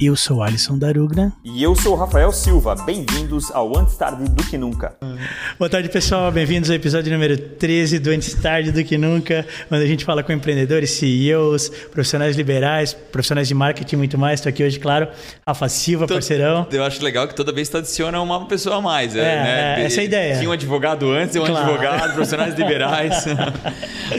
Eu sou Alisson Darugna. E eu sou Rafael Silva. Bem-vindos ao Antes Tarde do Que Nunca. Boa tarde, pessoal. Bem-vindos ao episódio número 13 do Antes Tarde do Que Nunca, onde a gente fala com empreendedores, CEOs, profissionais liberais, profissionais de marketing e muito mais. Estou aqui hoje, claro, Rafa Silva, parceirão. Eu acho legal que toda vez adiciona uma pessoa a mais. É, né? é, essa é a ideia. Tinha um advogado antes e um Claro. advogado, profissionais liberais.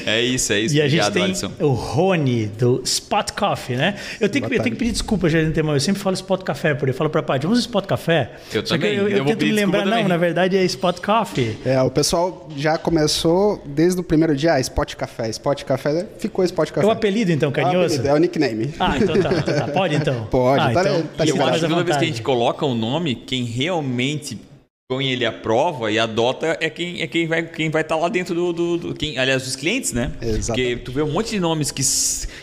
é isso, é isso. E a gente Obrigado, tem Alisson. o Rony, do Spot Coffee, né? Eu tenho, que, eu tenho que pedir desculpa já de Eu sempre falo Spot Café, porque eu falo pra Paty, vamos Spot Café? Eu Só que também. eu, eu Eu vou tento me lembrar, não, também. na verdade é Spot Coffee. É, o pessoal já começou desde o primeiro dia, ah, Spot Café, Spot Café, ficou Spot Café. É o apelido, então, É o carinhoso? apelido, É o nickname. Ah, então tá, então tá. Pode então? Pode, ah, tá- então, tá E eu ligado. acho que toda vez que a vontade. gente coloca um nome, quem realmente põe ele à prova e adota é quem é quem vai quem vai estar lá dentro do, do, do- quem, aliás os clientes né Exatamente. porque tu vê um monte de nomes que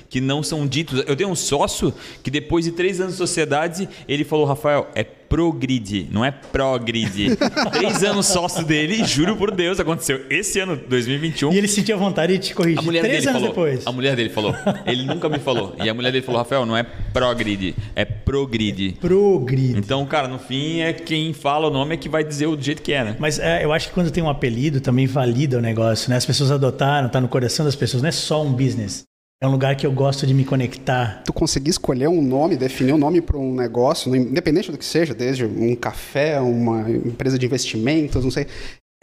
que não são ditos eu tenho um sócio que depois de três anos de sociedade ele falou Rafael é progrid não é progrid três anos sócio dele juro por Deus aconteceu esse ano 2021 E ele sentiu a vontade de te corrigir a mulher três dele anos falou. depois. A mulher dele falou. Ele nunca me falou. E a mulher dele falou, Rafael, não é progrid, é progrid. Progrid. Então, cara, no fim é quem fala o nome é que vai dizer o do jeito que é, né? Mas é, eu acho que quando tem um apelido também valida o negócio, né? As pessoas adotaram, tá no coração das pessoas, não é só um business. É um lugar que eu gosto de me conectar. Tu conseguir escolher um nome, definir um nome para um negócio, não- independente do que seja, desde um café, uma empresa de investimentos, não sei.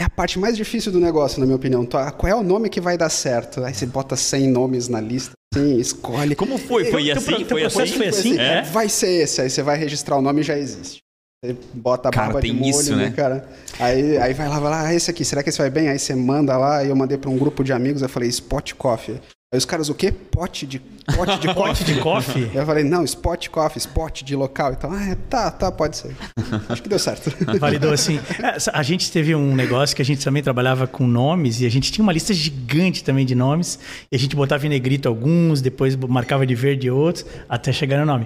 É a parte mais difícil do negócio, na minha opinião. Tu- Qual é o nome que vai dar certo? Aí você bota 100 nomes na lista, assim, escolhe. Como foi? Foi assim? teu Foi processo assim? foi assim? É? Vai ser esse, aí você vai registrar o nome e já existe. Você bota a Cara, barba de molho, isso, né, né? cara? Aí, aí vai lá, vai lá, ah, esse aqui, será que esse vai bem? Aí você manda lá, e eu mandei para um grupo de amigos, eu falei, Spot Coffee. Aí os caras, o quê? Pote de, pote de Pote coffee. de coffee. Eu falei, não, Spot Coffee, spot de local. Então, ah, é, tá, tá, pode ser. Acho que deu certo. Validou assim. É, A gente teve um negócio que a gente também trabalhava com nomes e a gente tinha uma lista gigante também de nomes. E a gente botava em negrito alguns, depois marcava de verde outros, até chegar no nome.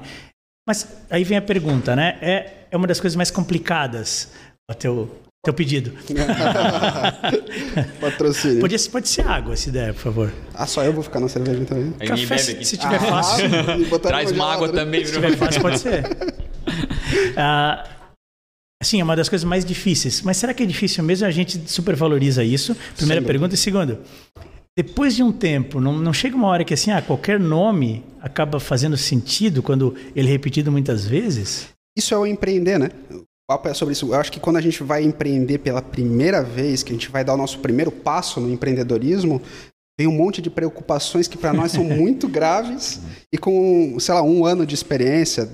Mas aí vem a pergunta, né? É, é uma das coisas mais complicadas o teu, pedido. Patrocínio. Pode, pode ser água, se der, por favor. Ah, só eu vou ficar na cerveja também. Aí Café, bebe se, aqui. se tiver fácil. Ah, botaram Traz uma água né? também, Se tiver fácil, pode ser. Ah, assim, é uma das coisas mais difíceis. Mas será que é difícil mesmo? A gente supervaloriza isso. Primeira Sem pergunta. E segundo, depois de um tempo, não, não chega uma hora que assim, ah, qualquer nome acaba fazendo sentido quando ele é repetido muitas vezes? Isso é o empreender, né? O papo é sobre isso. Eu acho que quando a gente vai empreender pela primeira vez, que a gente vai dar o nosso primeiro passo no empreendedorismo, vem um monte de preocupações que para nós são muito graves e com, sei lá, um ano de experiência,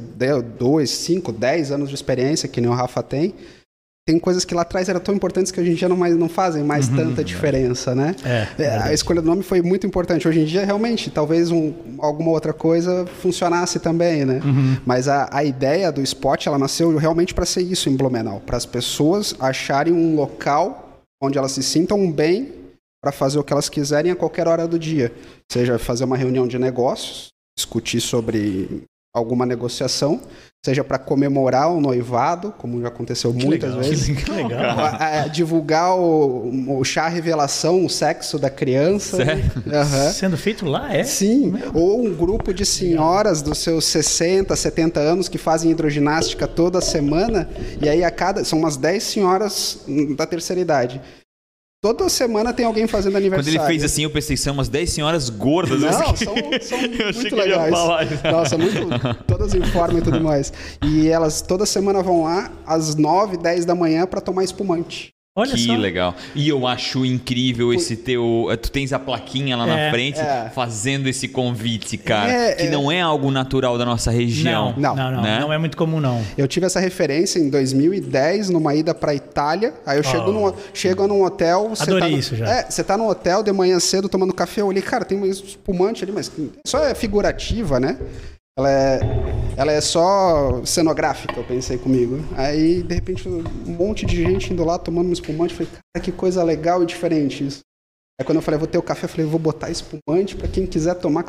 dois, cinco, dez anos de experiência, que nem o Rafa tem, tem coisas que lá atrás eram tão importantes que hoje em dia não, mais, não fazem mais tanta diferença, né? É, É, a escolha do nome foi muito importante. Hoje em dia, realmente, talvez um- alguma outra coisa funcionasse também, né? Mas a, a ideia do Spot, ela nasceu realmente para ser isso em Blumenau, para as pessoas acharem um local onde elas se sintam bem para fazer o que elas quiserem a qualquer hora do dia. Seja fazer uma reunião de negócios, discutir sobre alguma negociação, seja para comemorar o noivado, como já aconteceu muitas legal. vezes. Que legal. A- a- divulgar o, o chá revelação, o sexo da criança. né? Aham. Sendo feito lá, é? Sim, ou um grupo de senhoras dos seus 60, 70 anos que fazem hidroginástica toda semana, e aí a cada. São umas 10 senhoras da terceira idade. Toda semana tem alguém fazendo Quando aniversário. ele fez assim, eu pensei, são umas 10 senhoras gordas. Não, assim. são, são muito legais. Nossa, muito. Todas em forma e tudo mais. E elas toda semana vão lá às 9, 10 da manhã para tomar espumante. Olha que só. legal. E eu acho incrível esse teu. Tu tens a plaquinha lá É, na frente é. fazendo esse convite, cara. É, que é. não é algo natural da nossa região. Não, não, não, né? não é muito comum, não. Eu tive essa referência em 2010 numa ida para Itália. Aí eu chego, Oh. num, chego num hotel. você Adorei tá no- isso já. É, você tá no hotel de manhã cedo tomando café. Eu olhei, cara, tem um espumante ali, mas só é figurativa, né? Ela é, ela é só cenográfica, eu pensei comigo. Aí, de repente, um monte de gente indo lá tomando um espumante. Eu falei, cara, que coisa legal e diferente isso. Aí quando eu falei, vou ter o café, eu falei, vou botar espumante para quem quiser tomar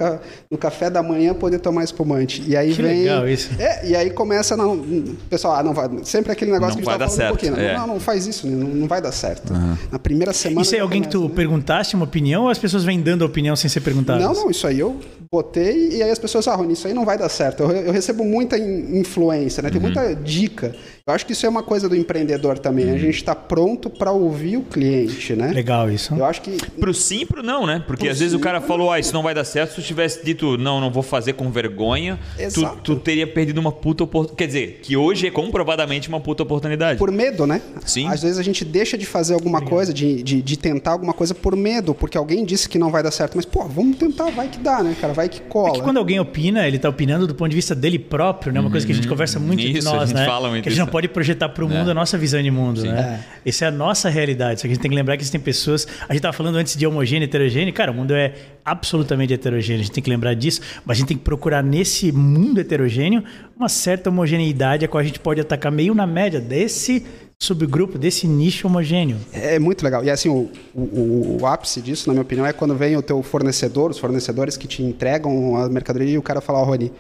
no café da manhã poder tomar espumante. E aí Que vem. legal isso. É, e aí começa, não, pessoal, ah, não vai, sempre aquele negócio Não que a vai gente dar tava falando um certo, pouquinho. né? é. Não, não faz isso, não, não vai dar certo. Na primeira semana. Isso é alguém que tu começa, né? perguntaste uma opinião ou as pessoas vêm dando opinião sem ser perguntadas? Não, não, isso aí eu botei e aí as pessoas, ah, Rony, isso aí não vai dar certo. Eu, eu recebo muita in- influência, né? Tem Uhum. muita dica. Eu acho que isso é uma coisa do empreendedor também. Uhum. A gente está pronto para ouvir o cliente, né? Legal isso. Eu acho que Pro sim e pro não, né? Porque Pro às vezes o sim, cara falou, ah, isso não vai dar certo. Se tu tivesse dito, não, não vou fazer com vergonha, tu, tu teria perdido uma puta oportunidade. Quer dizer, que hoje é comprovadamente uma puta oportunidade. por medo, né? Sim. Às vezes a gente deixa de fazer alguma coisa, de, de, de tentar alguma coisa por medo, porque alguém disse que não vai dar certo. Mas, pô, vamos tentar, vai que dá, né, cara? Vai que É cola. que quando alguém opina, ele tá opinando do ponto de vista dele próprio, né? Uma coisa que a gente conversa muito entre Uhum. Isso, a nós, gente né? fala muito que a gente não. Pode projetar para o mundo a nossa visão de mundo, né? Essa é a nossa realidade. Só que a gente tem que lembrar que existem pessoas. A gente tava falando antes de homogêneo e heterogêneo. Cara, o mundo é absolutamente heterogêneo. A gente tem que lembrar disso. Mas a gente tem que procurar nesse mundo heterogêneo uma certa homogeneidade a qual a gente pode atacar meio na média desse subgrupo, desse nicho homogêneo. É muito legal. E assim, o, o, o ápice disso, na minha opinião, é quando vem o teu fornecedor, os fornecedores que te entregam a mercadoria e o cara fala, ó, Rony,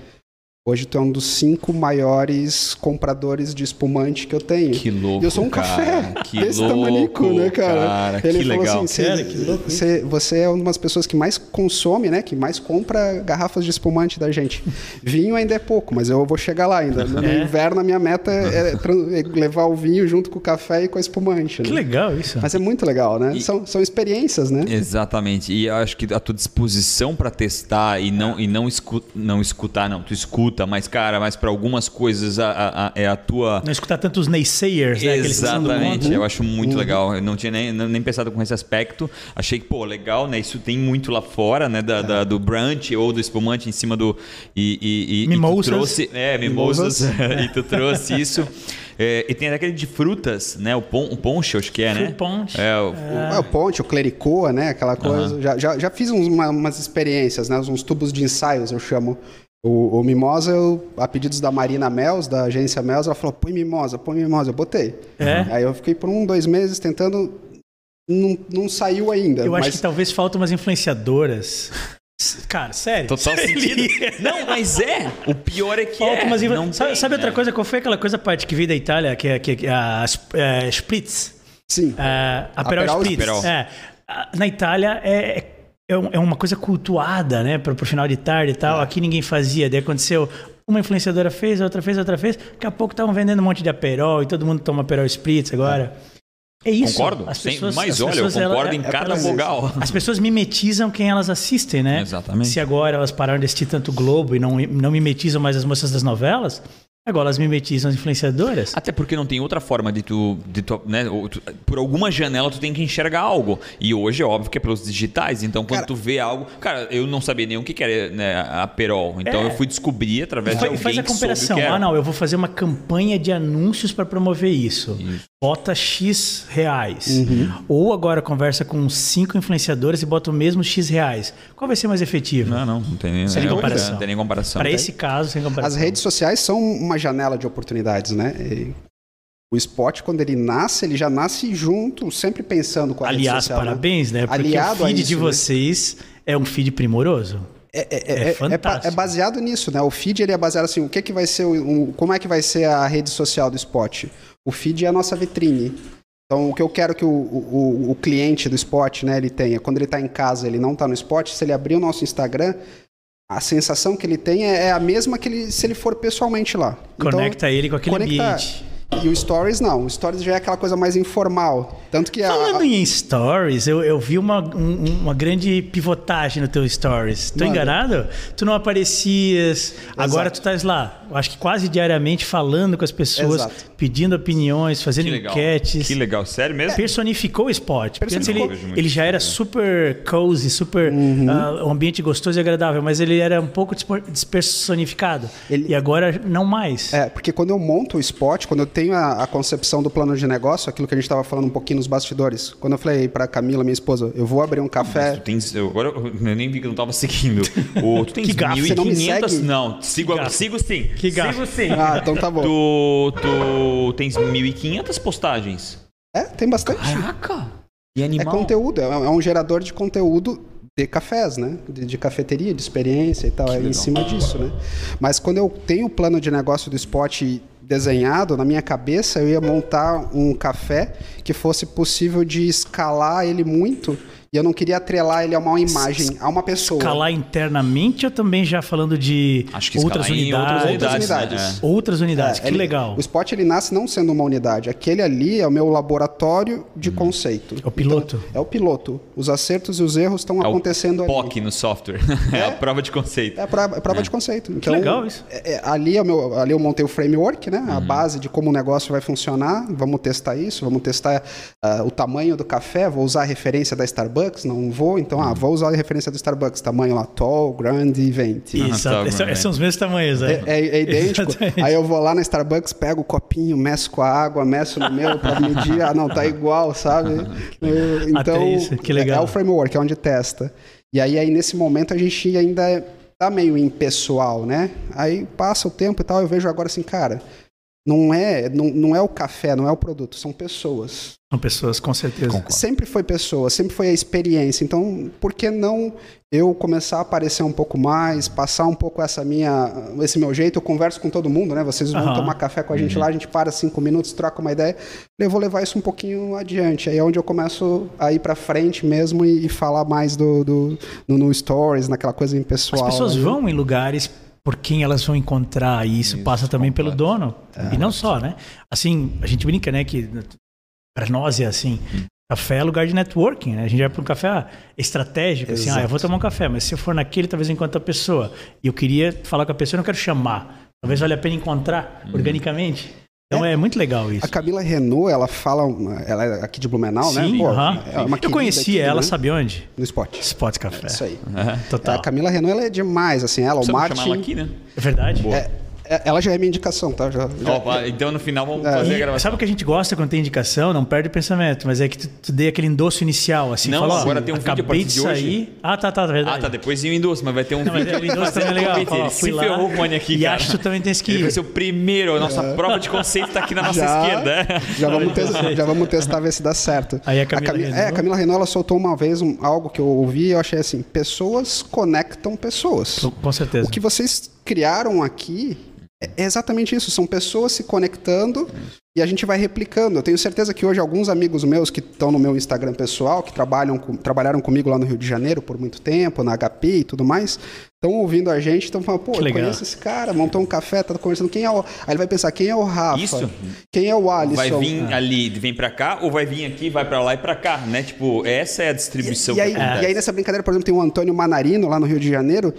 hoje tu é um dos cinco maiores compradores de espumante que eu tenho. Que louco, E eu sou um cara. café Que desse louco, tamanico, né, cara? cara. Que Ele falou legal. assim, Cara, "Cê- que louco isso." cê- você é uma das pessoas que mais consome, né? Que mais compra garrafas de espumante da gente. Vinho ainda é pouco, mas eu vou chegar lá ainda. No É. inverno, a minha meta é, é levar o vinho junto com o café e com a espumante. Que né? legal isso. Mas é muito legal, né? E- São, são experiências, né? Exatamente. E eu acho que a tua disposição para testar e não e não, escu não escutar, não, tu escuta, mas cara, mas para algumas coisas a, a- a- é a tua Não escutar tantos naysayers, né? Exatamente, eu acho muito legal. Eu não tinha nem, nem pensado com esse aspecto. Achei que, pô, legal, né? Isso tem muito lá fora, né? Da, da- do brunch ou do espumante em cima do. E, e, e- e tu Mimosas. trouxe. É, mimosas. Mimosas. e tu trouxe isso. É, e tem até aquele de frutas, né? O, pon, o ponche, acho que é, né? Fruit punch. É, o, É, o ponte, o clericoa, né? Aquela coisa. Já, já, já fiz uns- uma- umas experiências, né? Uns tubos de ensaios, eu chamo. O, o Mimosa, eu, a pedidos da Marina Mels, da agência Mels, ela falou, põe Mimosa, põe Mimosa. Eu botei. É? Aí eu fiquei por um, dois meses tentando, não, não saiu ainda. Eu acho mas que talvez faltam umas influenciadoras. Cara, sério. Total sentido. Não, mas é. O pior é que Falta é. umas influ- Não sabe, tem, sabe outra né? coisa? Qual foi aquela coisa parte que veio da Itália, que é, que é- é a é, Spritz? Sim. É, Aperol Aperol Spritz. Aperol. É. A- Na Itália é, é, é uma coisa cultuada, né? Pro, pro final de tarde e É. tal. Aqui ninguém fazia. Daí aconteceu... Uma influenciadora fez, a outra fez, a outra fez. Daqui a pouco estavam vendendo um monte de Aperol e todo mundo toma Aperol Spritz agora. É isso. Concordo. As pessoas, mas as olha, eu pessoas, ela- concordo em é- cada vogal. As pessoas mimetizam quem elas assistem, né? Exatamente. Se agora elas pararam de assistir tanto Globo e não, não mimetizam mais as moças das novelas, agora elas mimetizam as influenciadoras. Até porque não tem outra forma de tu, de tu, né, ou tu- por alguma janela tu tem que enxergar algo. E hoje é óbvio que é pelos digitais. Então quando Cara- tu vê algo, cara, eu não sabia nem o que que era né, a Perol. Então É. eu fui descobrir através de alguém faz a comparação. Ah, não, eu vou fazer uma campanha de anúncios para promover isso. Bota X reais. Uhum. Ou agora conversa com cinco influenciadores e bota o mesmo X reais. Qual vai ser mais efetivo? Não, não, não tem nem, Sem comparação. Não tem nem comparação. Para esse caso, sem comparação. As redes sociais são uma janela de oportunidades, né? E o spot, quando ele nasce, ele já nasce junto, sempre pensando com a rede Aliás, social. né? parabéns, né? Porque Aliado o feed isso, de né? vocês é um feed primoroso. É, é, É é, é, fantástico. é baseado nisso, né? O feed ele é baseado assim, o que, que vai ser, o, o- como é que vai ser a rede social do Spot? O feed é a nossa vitrine. Então, o que eu quero que o, o, o cliente do Spot, né, ele tenha, quando ele está em casa, ele não está no Spot, se ele abrir o nosso Instagram, a sensação que ele tem é, é a mesma que ele, se ele for pessoalmente lá. Então, Conecta ele com aquele conectar. ambiente. E o Stories não, o Stories já é aquela coisa mais informal. Tanto que a, Falando a- em stories, eu, eu vi uma, um- uma grande pivotagem no teu stories. Tô Manda. enganado? Tu não aparecias, agora tu estás lá, acho que quase diariamente falando com as pessoas, Exato. pedindo opiniões, fazendo Que enquetes. Que legal, sério mesmo? Personificou o spot. Porque antes ele, ele já era bom. super cozy, super Uhum. ah, um ambiente gostoso e agradável, mas ele era um pouco despersonificado. Ele- E agora não mais. É, porque quando eu monto o spot, quando eu tenho a, a concepção do plano de negócio, aquilo que a gente estava falando um pouquinho nos bastidores, quando eu falei para Camila, minha esposa, eu vou abrir um café. Tu tens, eu, agora eu nem vi que eu não tava seguindo. O, tu tens Que não me 1.500? segue? Não, sigo, Que sigo sim. Que gafe. Sigo sim. Ah, então tá bom. Tu, tu tens 1.500 postagens. É, tem bastante. Caraca! E É animal. conteúdo, é é um gerador de conteúdo de cafés, né? De, de cafeteria, de experiência e tal, é em cima disso, né? Mas quando eu tenho o plano de negócio do Spot desenhado, na minha cabeça eu ia montar um café que fosse possível de escalar ele muito e eu não queria atrelar ele a uma imagem, a uma pessoa. Calar internamente ou também já falando de Acho que outras escalar em unidades? outras Outras unidades. unidades. né? Outras unidades, É, que ele- legal. O Spot ele nasce não sendo uma unidade. Aquele ali é o meu laboratório de conceito. É o piloto. Então, é o piloto. Os acertos e os erros estão É o acontecendo ali. POC no software. É, a prova de conceito. É a prova, é a prova de conceito. Então, legal isso. é- é- ali, é o meu, ali eu montei o framework, né? Uhum. A base de como o negócio vai funcionar. Vamos testar isso, vamos testar ah, o tamanho do café. Vou usar a referência da Starbucks, não vou. Então, ah, vou usar a referência do Starbucks. Tamanho lá, tall, grande. Isso, tá, esses, mano, esses são os mesmos tamanhos, né? É, é- é idêntico. Exatamente. Aí eu vou lá na Starbucks, pego o copinho, meço com a água, meço no meu pra medir. Ah, não, tá igual, sabe? Então, Até isso, que legal. É, é o framework, é onde testa. E aí, aí, nesse momento, a gente ainda tá meio impessoal, né? Aí passa o tempo e tal, eu vejo agora assim, cara, não é, não, não é o café, não é o produto, são pessoas. São pessoas, com certeza. Sempre foi pessoa, sempre foi a experiência. Então, por que não eu começar a aparecer um pouco mais, passar um pouco essa minha, esse meu jeito? Eu converso com todo mundo, né? Vocês vão tomar café com a gente lá, a gente para cinco minutos, troca uma ideia. Eu vou levar isso um pouquinho adiante. Aí é onde eu começo a ir para frente mesmo e, e falar mais do, do no, no stories, naquela coisa As impessoal. pessoas né? vão em lugares por quem elas vão encontrar e isso, passa também pelo dono. É. E não só, né? Assim, a gente brinca, né, que para nós é assim, café é lugar de networking, né? A gente vai para um café ah, estratégico, assim, ah, eu vou tomar um café, mas se eu for naquele, talvez eu encontre a pessoa. E eu queria falar com a pessoa, eu não quero chamar. Talvez valha a pena encontrar organicamente. Então é, muito legal isso. A Camila Renault, ela fala, ela é aqui de Blumenau, né? Sim, Pô, aham. é uma eu conheci aqui, ela, né? sabe onde? No Spot. Spot Café. Isso aí. Total. A Camila Renault, ela é demais, assim, ela, o Você não Martin... chamar ela aqui, né? É verdade? É, é- ela já é minha indicação, tá? Já, já- vai, então no final vamos É. fazer a gravação. sabe o que a gente gosta quando tem indicação? Não perde o pensamento, mas é que tu, tu dê aquele endosso inicial, assim. Não, fala, agora tem um vídeo a partir de de hoje. sair. Ah, tá, tá, verdade. Ah, tá. Depois tem o endosso, mas vai ter um Não, mas vídeo. o endosso também é legal. Convite. Fala, ó, Ele fui se lá ferrou com o Mani aqui, e cara. acho que tu também tens que Ele vai ser o primeiro. A nossa prova de conceito tá aqui na nossa Já- esquerda. Já vamos, testar, já vamos testar, ver se dá certo. Aí a Camila Cami- Renault? É, a Camila Renault, ela soltou uma vez um- algo que eu ouvi e eu achei assim, pessoas conectam pessoas. Com certeza. O que vocês criaram aqui é exatamente isso, são pessoas se conectando e a gente vai replicando. Eu tenho certeza que hoje alguns amigos meus que estão no meu Instagram pessoal, que trabalham com- trabalharam comigo lá no Rio de Janeiro por muito tempo, na HP e tudo mais, estão ouvindo a gente, estão falando, pô, Que eu legal. conheço esse cara, montou um café, tá conversando, quem é o... Aí ele vai pensar, quem é o Rafa? Isso. Quem é o Alisson? Vai vir ali, vem pra cá, ou vai vir aqui, vai pra lá e pra cá, né? Tipo, essa é a distribuição E aí, que acontece. e aí nessa brincadeira, por exemplo, tem o Antônio Manarino lá no Rio de Janeiro.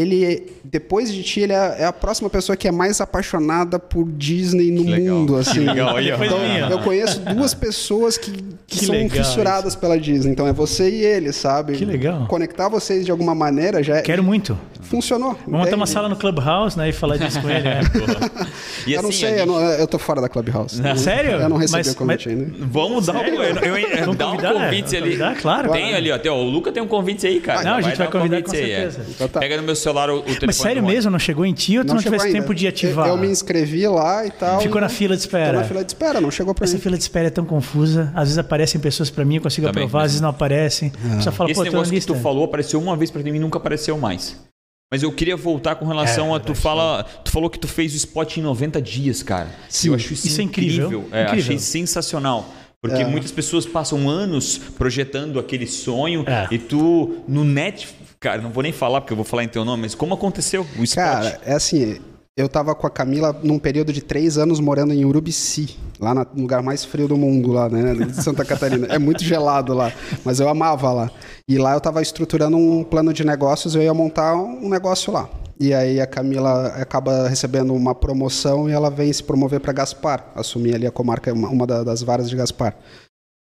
Ele, depois de ti, ele é, é a próxima pessoa que é mais apaixonada por Disney no Que legal. mundo, Que assim. legal, Então, eu conheço duas pessoas que, que Que são fissuradas pela Disney. Então é você e ele, sabe? Que legal. Conectar vocês de alguma maneira já é- Quero muito. funcionou. Vamos montar uma sala no Clubhouse, né? E falar disso com ele. né? E Eu não assim, sei, a eu, gente- não- eu tô fora da Clubhouse. Sério? Eu não recebi Mas- o convite mas- ainda. Vamos dar um, eu, eu, dá um convite é, ali. convidar, claro. Tem ali, ó. Tem, ó, o Luca tem um convite aí, cara. Não, a gente vai dar um convidar com aí, é. certeza. Então tá. Pega no meu celular o, o telefone. Mas sério mesmo? Não chegou em ti ou tu não, chegou tivesse ainda. tempo de ativar? Eu, eu me inscrevi lá e tal. Ficou e- na fila de espera. na fila de espera, não chegou pra Essa mim. fila de espera é tão confusa. Às vezes aparecem pessoas pra mim, eu consigo Também, aprovar, às vezes não aparecem. Só fala, Esse pô, negócio que tu falou apareceu uma vez pra mim e nunca apareceu mais. Mas eu queria voltar com relação É, a tu fala, tu falou que tu fez o spot em 90 dias, cara. Sim. eu acho isso, Isso é incrível. incrível. É, Incrível. achei sensacional. Porque muitas pessoas passam anos projetando aquele sonho É. e tu no net, cara, não vou nem falar porque eu vou falar em teu nome, mas como aconteceu o spot? Cara, é assim, eu tava com a Camila num período de três anos morando em Urubici, lá no lugar mais frio do mundo, lá, né? De Santa Catarina. É muito gelado lá, mas eu amava lá. E lá eu tava estruturando um plano de negócios, eu ia montar um negócio lá. E aí a Camila acaba recebendo uma promoção e ela vem se promover para Gaspar, assumir ali a comarca, uma, uma da- das varas de Gaspar.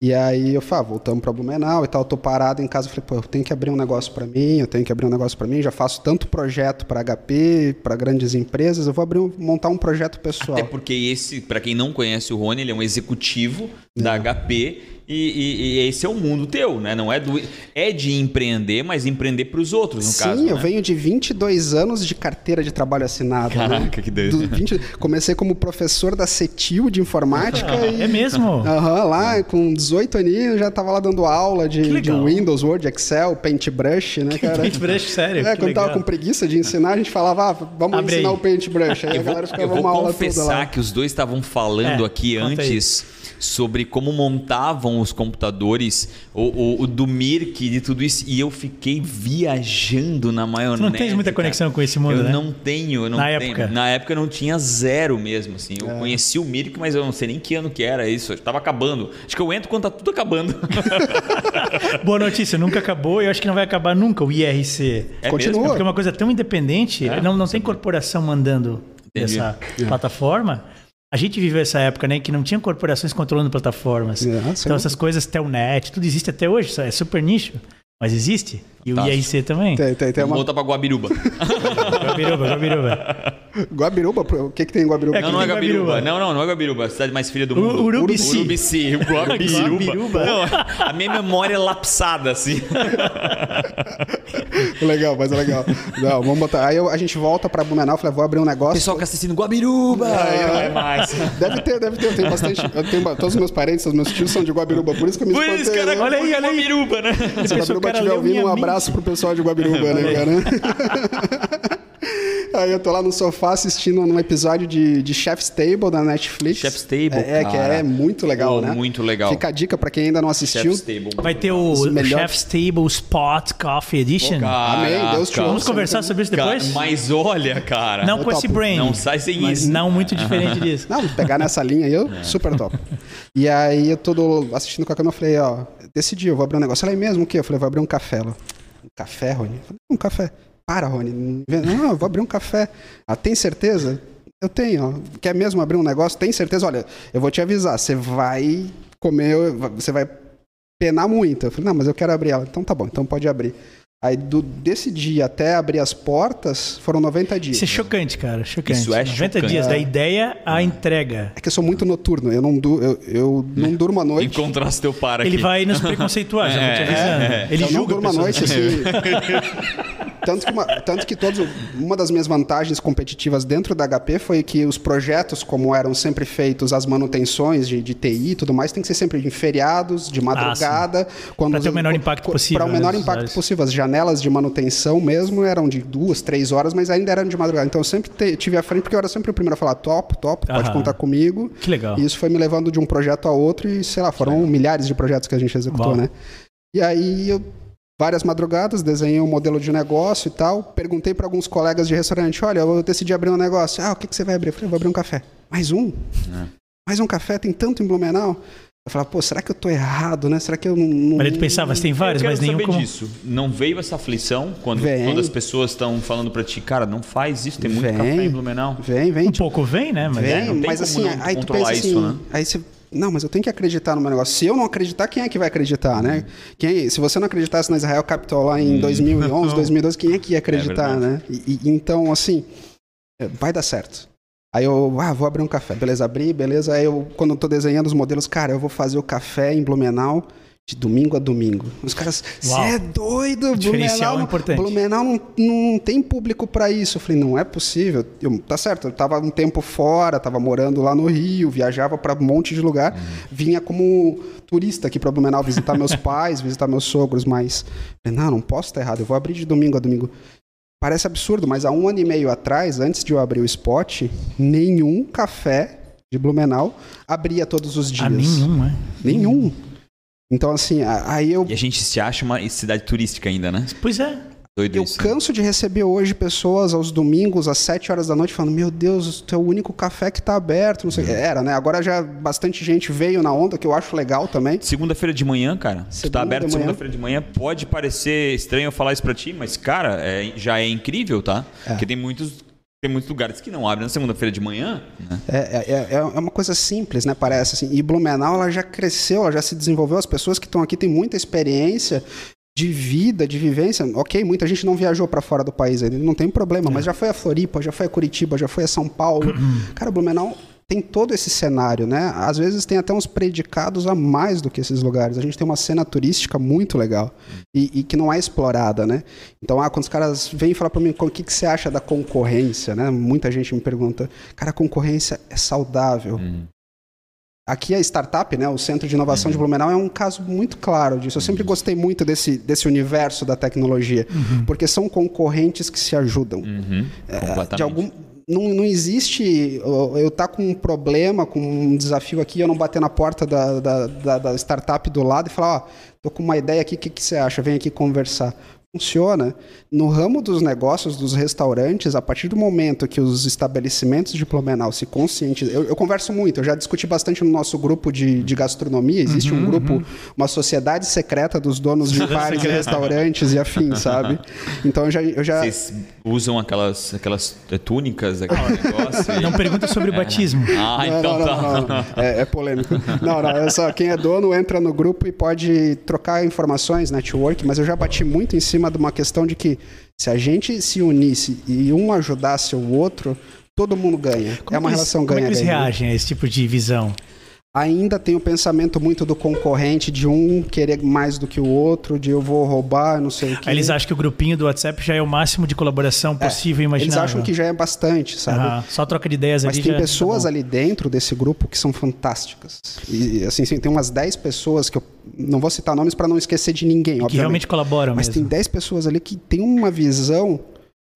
E aí eu falei, ah, voltamos para Blumenau e tal, eu tô parado em casa, eu falei, pô, eu tenho que abrir um negócio para mim, eu tenho que abrir um negócio para mim, já faço tanto projeto para HP, para grandes empresas, eu vou abrir um- montar um projeto pessoal. Até porque esse, pra quem não conhece o Rony, ele é um executivo da HP E, e- e esse é o mundo teu, né? Não é do. É de empreender, mas empreender para os outros, no Sim, caso. eu né? venho de 22 anos de carteira de trabalho assinado. né? Caraca, que doido. Do 20 comecei como professor da CETIL de informática e... É mesmo? Aham, lá com 18 aninhos já tava lá dando aula de, de. Windows, Word, Excel, Paintbrush, né, cara? Paintbrush, sério. É, que quando tava legal. com preguiça de ensinar, a gente falava, ah, vamos Abre ensinar aí. o Paintbrush. Aí a Eu vou, galera eu ficava vou uma aula toda confessar lá. que os dois estavam falando É, aqui antes sobre como montavam os computadores, o, o, o do Mirk, de tudo isso, e eu fiquei viajando na maionese. Tu não tens muita cara. conexão com esse mundo, eu né? não tenho, eu não Na tenho. época? Na época eu não tinha zero mesmo, assim. Eu É. conheci o Mirk, mas eu não sei nem que ano que era isso. Tava acabando. Acho que eu entro quando tá tudo acabando. Boa notícia, nunca acabou e eu acho que não vai acabar nunca o IRC. É Continua. mesmo? Porque é uma coisa tão independente, É? não, não tem corporação mandando Entendi. essa plataforma. A gente viveu essa época, né, que não tinha corporações controlando plataformas. É, então essas coisas, Telnet, tudo existe até hoje, é super nicho, mas existe. E o Fantástico. IRC também. Tem, tem, tem Vamos uma... voltar pra Guabiruba. Guabiruba, Guabiruba. Guabiruba, o que que tem em Guabiruba? É Não, não é Guabiruba. Guabiruba. Não, não, não é Guabiruba. A cidade mais fria do mundo. Urubici. Urubici. Guabiruba. Guabiruba. Não, a minha memória é lapsada, assim. Legal, mas é legal. Não, vamos botar. Aí eu- a gente volta pra Blumenau, falei, vou abrir um negócio. Pessoal que tá assistindo Guabiruba. Aí não é mais. Deve ter, deve ter. Eu tenho bastante. Eu tenho, todos os meus parentes, os meus tios são de Guabiruba, por isso que eu me Por isso, espantei, cara? Olha aí, olha aí. Guabiruba, né? Guabiruba cara estiver ouvindo, um mente. abraço pro pessoal de Guabiruba, né, cara? Aí eu tô lá no sofá assistindo um episódio de, de Chef's Table da Netflix. Chef's Table, É, é, que cara. é muito legal, Pô, né? muito legal. Fica a dica pra quem ainda não assistiu. Chef's Table. Vai ter o Chef's Table Spot Coffee Edition. Amém, Deus te. Vamos conversar sobre isso Cara, depois? mas olha, cara. não eu com esse topo. brand. Não sai sem mas isso. não muito diferente disso. Não, pegar nessa linha aí, eu super top. E aí eu tô do- assistindo com a câmera, eu falei, ó, decidi, eu vou abrir um negócio. Ela é mesmo o quê? Eu falei, vou abrir um café. Ela, um café, Rony? Falei, um café. Para, Rony. Não, eu vou abrir um café. Ela, tem certeza? Eu tenho, ó. Quer mesmo abrir um negócio? Tem certeza? Olha, eu vou te avisar, você vai comer, você vai penar muito. Eu falei, não, mas eu quero abrir ela. Então tá bom, então pode abrir. Aí do, desse dia até abrir as portas, foram 90 dias. Isso é chocante, cara. Chocante. Isso é 90 chocante. dias É. da ideia à entrega. É que eu sou muito noturno, eu não, du eu, eu não durmo à noite. Encontrasse teu par aqui. Ele vai nos preconceituar, já vou te É, avisando. é, é. Ele eu não julga durmo à noite, assim. tanto, que uma, tanto que todos, uma das minhas vantagens competitivas dentro da HP foi que os projetos, como eram sempre feitos, as manutenções de, de TI e tudo mais, tem que ser sempre em feriados, de madrugada. quando Pra ter o menor impacto possível, Para o né, menor nos impacto possível. As janelas de manutenção mesmo eram de duas, três horas, mas ainda eram de madrugada. Então eu sempre te- tive à frente, porque eu era sempre o primeiro a falar top, top, pode Aham. contar comigo. Que legal. E isso foi me levando de um projeto a outro e, sei lá, foram milhares de projetos que a gente executou, Uau. né? E aí eu várias madrugadas, desenhei um modelo de negócio e tal. Perguntei para alguns colegas de restaurante: olha, eu decidi abrir um negócio. Ah, o que, que você vai abrir? Eu falei: vou abrir um café. Mais um? É. Mais um café? Tem tanto em Blumenau? Eu falava: pô, será que eu tô errado, né? Será que eu não. não- Mas ele pensava, tem vários, eu mas nenhum saber como... disso. Não veio essa aflição quando, Vem. quando as pessoas estão falando pra ti, cara, não faz isso, tem muito Vem. café em Blumenau. Vem, vem. Um pouco vem, né? Mas Vem, É, não tem mas como assim, não aí tu controlar pensa assim, isso, né? aí você, não, mas eu tenho que acreditar no meu negócio. Se eu não acreditar, quem é que vai acreditar, né? Quem, se você não acreditasse na Israel Capital lá em 2011, 2012, quem é que ia acreditar, verdade. né? E, e- então, assim, é, vai dar certo. Aí eu, ah, vou abrir um café. Beleza, abri, beleza. Aí eu, quando eu tô desenhando os modelos, cara, eu vou fazer o café em Blumenau de domingo a domingo. Os caras, você é doido, Diferencial Blumenau, não- importante. Blumenau não, não tem público pra isso. Eu falei, não é possível. Eu, tá certo, eu tava um tempo fora, tava morando lá no Rio, viajava pra um monte de lugar, vinha como turista aqui pra Blumenau visitar meus pais, visitar meus sogros, mas falei, não, não posso estar errado, eu vou abrir de domingo a domingo. Parece absurdo, mas há um ano e meio atrás, antes de eu abrir o spot, nenhum café de Blumenau abria todos os dias. A nenhum, né? Nenhum. Então, assim, aí eu E a gente se acha uma cidade turística ainda, né? Pois é. Doido Eu isso. canso de receber hoje pessoas aos domingos, às 7 horas da noite, falando: Meu Deus, tu é o único café que tá aberto. Não sei. o quê. Era, né? Agora já bastante gente veio na onda, que eu acho legal também. Segunda-feira de manhã, cara. tu Segunda tá aberto segunda-feira de manhã. Pode parecer estranho eu falar isso pra ti, mas, cara, é- já é incrível, tá? Porque tem muitos, tem muitos lugares que não abrem na segunda-feira de manhã. Né? É, é, é- é uma coisa simples, né? Parece assim. E Blumenau, ela já cresceu, ela já se desenvolveu. As pessoas que estão aqui têm muita experiência de vida, de vivência. Ok, muita gente não viajou para fora do país ainda, não tem problema, mas já foi a Floripa, já foi a Curitiba, já foi a São Paulo. Cara, Blumenau tem todo esse cenário, né? Às vezes tem até uns predicados a mais do que esses lugares. A gente tem uma cena turística muito legal e, e que não é explorada, né? Então, ah, quando os caras vêm falar para mim o que, que você acha da concorrência, né? Muita gente me pergunta, cara, a concorrência é saudável. Uhum. Aqui a startup, né, o Centro de Inovação de Blumenau, é um caso muito claro disso. Eu sempre gostei muito desse, desse universo da tecnologia, porque são concorrentes que se ajudam. Uhum. É, de algum, não, não existe eu estar com um problema, com um desafio aqui, eu não bater na porta da, da, da- da startup do lado e falar, ó, tô com uma ideia aqui, o que, que você acha? Vem aqui conversar. Funciona. No ramo dos negócios, dos restaurantes, a partir do momento que os estabelecimentos de Blumenau se conscientizam... Eu, eu converso muito, eu já discuti bastante no nosso grupo de, de gastronomia. Existe um grupo, uma sociedade secreta dos donos de bares e restaurantes e afins, sabe? Então eu já... Eu já Vocês usam aquelas, aquelas eh, túnicas, aquele negócio? e- Não pergunta sobre o batismo. Ah, Não, então não, tá. não, não, não. É, é polêmico. Não, não, é só quem é dono entra no grupo e pode trocar informações, network, mas eu já bati muito em cima de uma questão de que se a gente se unisse e um ajudasse o outro, todo mundo ganha. Como é uma eles- relação Como é que eles ganha-ganha. reagem a esse tipo de visão? Ainda tem o pensamento muito do concorrente, de um querer mais do que o outro, de eu vou roubar, não sei o quê. Aí eles acham que o grupinho do WhatsApp já é o máximo de colaboração possível e Eles imaginável. acham que já é bastante, sabe? Só troca de ideias Mas ali tem já pessoas tá ali dentro desse grupo que são fantásticas. E assim, sim, tem umas 10 pessoas que eu não vou citar nomes para não esquecer de ninguém, que obviamente. realmente colaboram Mas mesmo. tem 10 pessoas ali que tem uma visão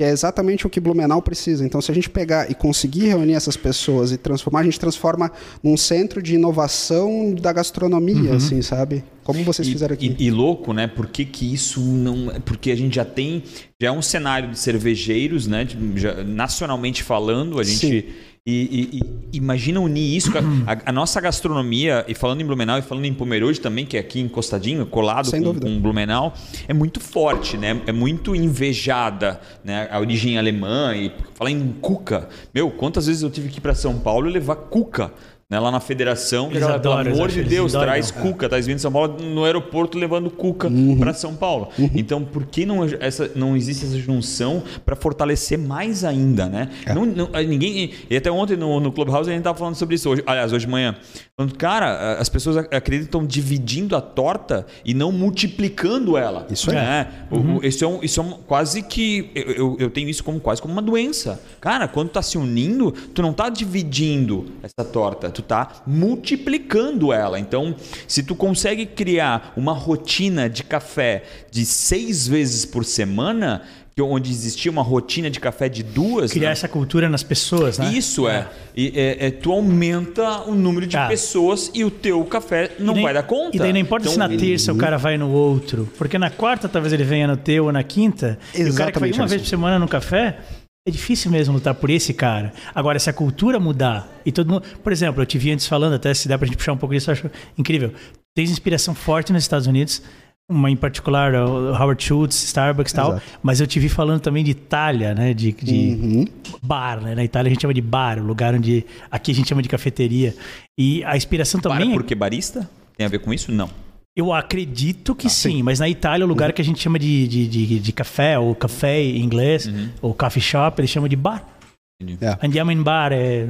é exatamente o que Blumenau precisa. Então, se a gente pegar e conseguir reunir essas pessoas e transformar, a gente transforma num centro de inovação da gastronomia, Uhum. assim, sabe? Como vocês E- fizeram aqui. E, e louco, né? Por que, que isso não. Porque a gente já tem. Já é um cenário de cervejeiros, né? de- já- nacionalmente falando, a gente. Sim. E, e- e imagina unir isso com a, a- nossa gastronomia, e falando em Blumenau e falando em Pomerode também, que é aqui encostadinho, colado Sem com, dúvida. com Blumenau, é muito forte, né? É muito invejada, né? A origem alemã e falar em cuca. Meu, quantas vezes eu tive que ir para São Paulo levar cuca? Né, lá na federação, Eles Ela, adoram, pelo amor de Deus, traz cuca, tá vindo de São Paulo no aeroporto levando cuca para São Paulo. Então, por que não, essa, não existe essa junção para fortalecer mais ainda, né? Não, não- a- ninguém e até ontem no, no Clubhouse a gente tava falando sobre isso hoje, aliás, hoje de manhã. Falando, cara, as pessoas ac- acreditam dividindo a torta e não multiplicando ela. Isso né? O- o- isso é, um, isso é um- quase que eu, eu, tenho isso como quase como uma doença. Cara, quando tá se unindo, tu não tá dividindo essa torta, tu tá multiplicando ela. Então, se tu consegue criar uma rotina de café de seis vezes por semana, onde existia uma rotina de café de duas, Criar né? essa cultura nas pessoas, né? Isso é. E, é, é, Tu aumenta o número de Ah. pessoas e o teu café não nem- vai dar conta. E daí não importa Então, se na terça o cara vai no outro, porque na quarta talvez ele venha no teu ou na quinta, e o cara que vai Exatamente, uma vez por semana no café, é difícil mesmo lutar por esse cara. Agora, se a cultura mudar e todo mundo. Por exemplo, eu te vi antes falando, até se dá pra gente puxar um pouco disso, eu acho incrível. Tens inspiração forte nos Estados Unidos. Uma em particular, o Howard Schultz, Starbucks e tal. Exato. Mas eu te vi falando também de Itália, né? De, de Uhum. bar, né? Na Itália a gente chama de bar, o lugar onde. Aqui a gente chama de cafeteria. E a inspiração também. é porque barista? Tem a ver com isso? Não. eu acredito que sim, mas na Itália o lugar que a gente chama de, de, de, de café, ou café em inglês, ou coffee shop, eles chamam de bar. É. Andiamo in bar, é,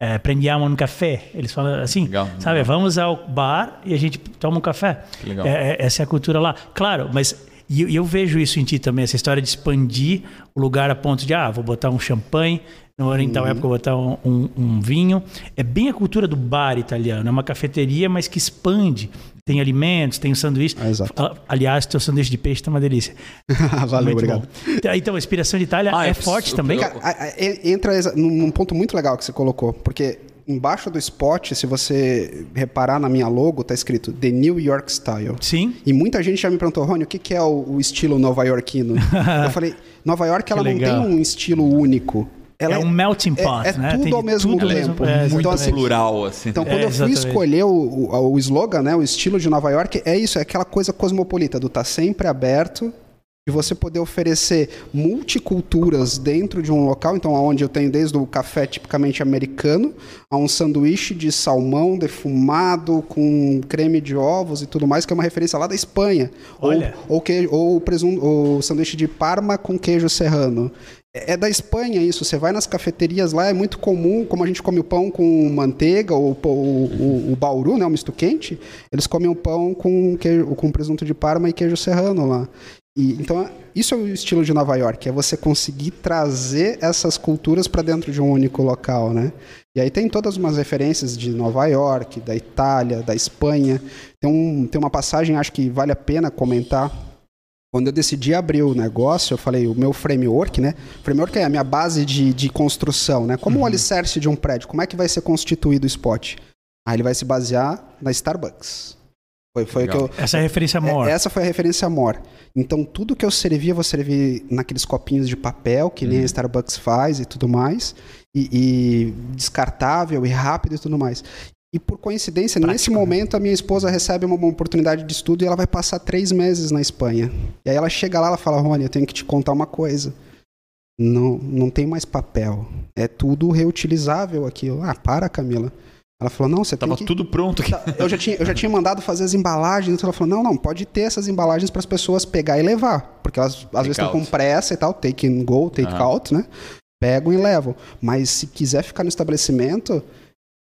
é, prendiamo um café. Eles falam assim, Legal, sabe? legal. Vamos ao bar e a gente toma um café. É, é- essa é a cultura lá. Claro, mas e eu, eu vejo isso em ti também, essa história de expandir o lugar a ponto de, ah, vou botar um champanhe, no em Uhum. tal época eu vou botar um, um- um vinho. É bem a cultura do bar italiano. É uma cafeteria, mas que expande. Tem alimentos, tem um sanduíche. Ah, exato. Aliás, teu sanduíche de peixe tá uma delícia. Valeu, Muito obrigado. bom. Então, a inspiração de Itália Ah, é eu forte também. Cara, entra num ponto muito legal que você colocou, porque embaixo do spot, se você reparar na minha logo, tá escrito The New York Style. Sim. E muita gente já me perguntou, Rony, o que, que é o, o estilo nova-iorquino? eu falei, Nova York ela não tem um estilo único. Ela é um melting pot, é, é né? tudo Tem ao mesmo tudo tempo. É, Muito assim, Plural, assim. Então, É, quando eu fui exatamente. escolher o, o, o slogan, né, o estilo de Nova York, é isso, é aquela coisa cosmopolita, do estar sempre aberto, de você poder oferecer multiculturas dentro de um local, então onde eu tenho desde o café tipicamente americano, a um sanduíche de salmão defumado com creme de ovos e tudo mais, que é uma referência lá da Espanha. Olha. Ou, ou, que, ou o presunto, o sanduíche de Parma com queijo serrano. É da Espanha isso. Você vai nas cafeterias lá, é muito comum, como a gente come o pão com manteiga ou o, o, o bauru, né, o misto quente, eles comem o pão com, queijo, com presunto de parma e queijo serrano lá. E, então, isso é o estilo de Nova York, é você conseguir trazer essas culturas para dentro de um único local, né? E aí tem todas umas referências de Nova York, da Itália, da Espanha. Tem, um, tem uma passagem, acho que vale a pena comentar. Quando eu decidi abrir o negócio, eu falei, o meu framework, né? Framework é a minha base de, de construção, né? Como uhum. o alicerce de um prédio, como é que vai ser constituído o spot? Aí ele vai se basear na Starbucks. Foi, foi que eu, essa é a referência. É, essa foi a referência maior. Então, tudo que eu servia, eu vou servir naqueles copinhos de papel, que nem a uhum. Starbucks faz e tudo mais. E, e, descartável e rápido e tudo mais. E por coincidência, Prático, nesse né? momento, a minha esposa recebe uma, uma, oportunidade de estudo e ela vai passar três meses na Espanha. E aí ela chega lá e fala, Rony, eu tenho que te contar uma coisa. Não, não tem mais papel. É tudo reutilizável aquilo. Ah, para, Camila. Ela falou, não, você Tava tem que... tudo pronto. Tá, eu já, tinha, eu já tinha mandado fazer as embalagens. Então ela falou, não, não, pode ter essas embalagens para as pessoas pegar e levar. Porque elas às take vezes estão com pressa e tal, take and go, take uhum. out, né? Pegam e levam. Mas se quiser ficar no estabelecimento,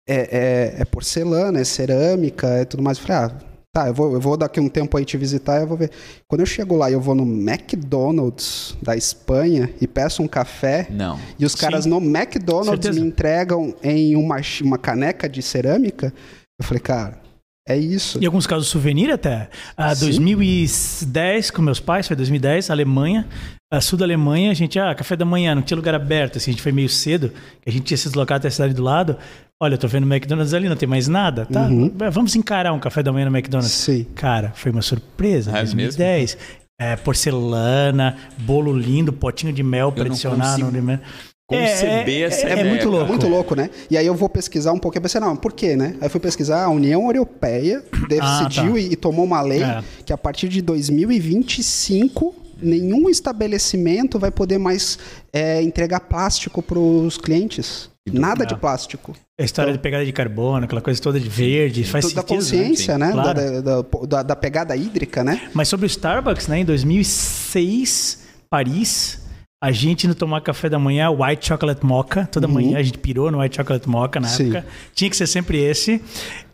é, é, é porcelana, é cerâmica, é tudo mais. Eu falei, ah, Tá, eu vou, eu vou daqui um tempo aí te visitar, eu vou ver. Quando eu chego lá e eu vou no McDonald's da Espanha e peço um café, não. e os caras Sim. no McDonald's Certeza. me entregam em uma, uma caneca de cerâmica, eu falei, cara, é isso. Em alguns casos, souvenir até. Ah, 2010, com meus pais, foi 2010, Alemanha. A sul da Alemanha, a gente, ah, café da manhã, não tinha lugar aberto, assim, a gente foi meio cedo, a gente tinha se deslocado até a cidade do lado. Olha, eu tô vendo o McDonald's ali, não tem mais nada, tá? Uhum. Vamos encarar um café da manhã no McDonald's. Sim. Cara, foi uma surpresa, é 2010. É, porcelana, bolo lindo, potinho de mel para adicionar no conceber é, essa é, ideia. É muito louco. Muito louco, né? E aí eu vou pesquisar um pouquinho, eu pensei, não, por quê, né? Aí eu fui pesquisar, a União Europeia decidiu ah, tá. e, e, tomou uma lei é. que a partir de 2025 nenhum estabelecimento vai poder mais é, entregar plástico para os clientes. Nada de plástico. A história então, de pegada de carbono, aquela coisa toda de verde, faz sentido. Da consciência, né? né? Claro. Da, da, da, da, pegada hídrica, né? Mas sobre o Starbucks, né? Em 2006, Paris, a gente indo tomar café da manhã, White Chocolate Mocha, toda uhum. manhã a gente pirou no White Chocolate Mocha na Sim. época. Tinha que ser sempre esse.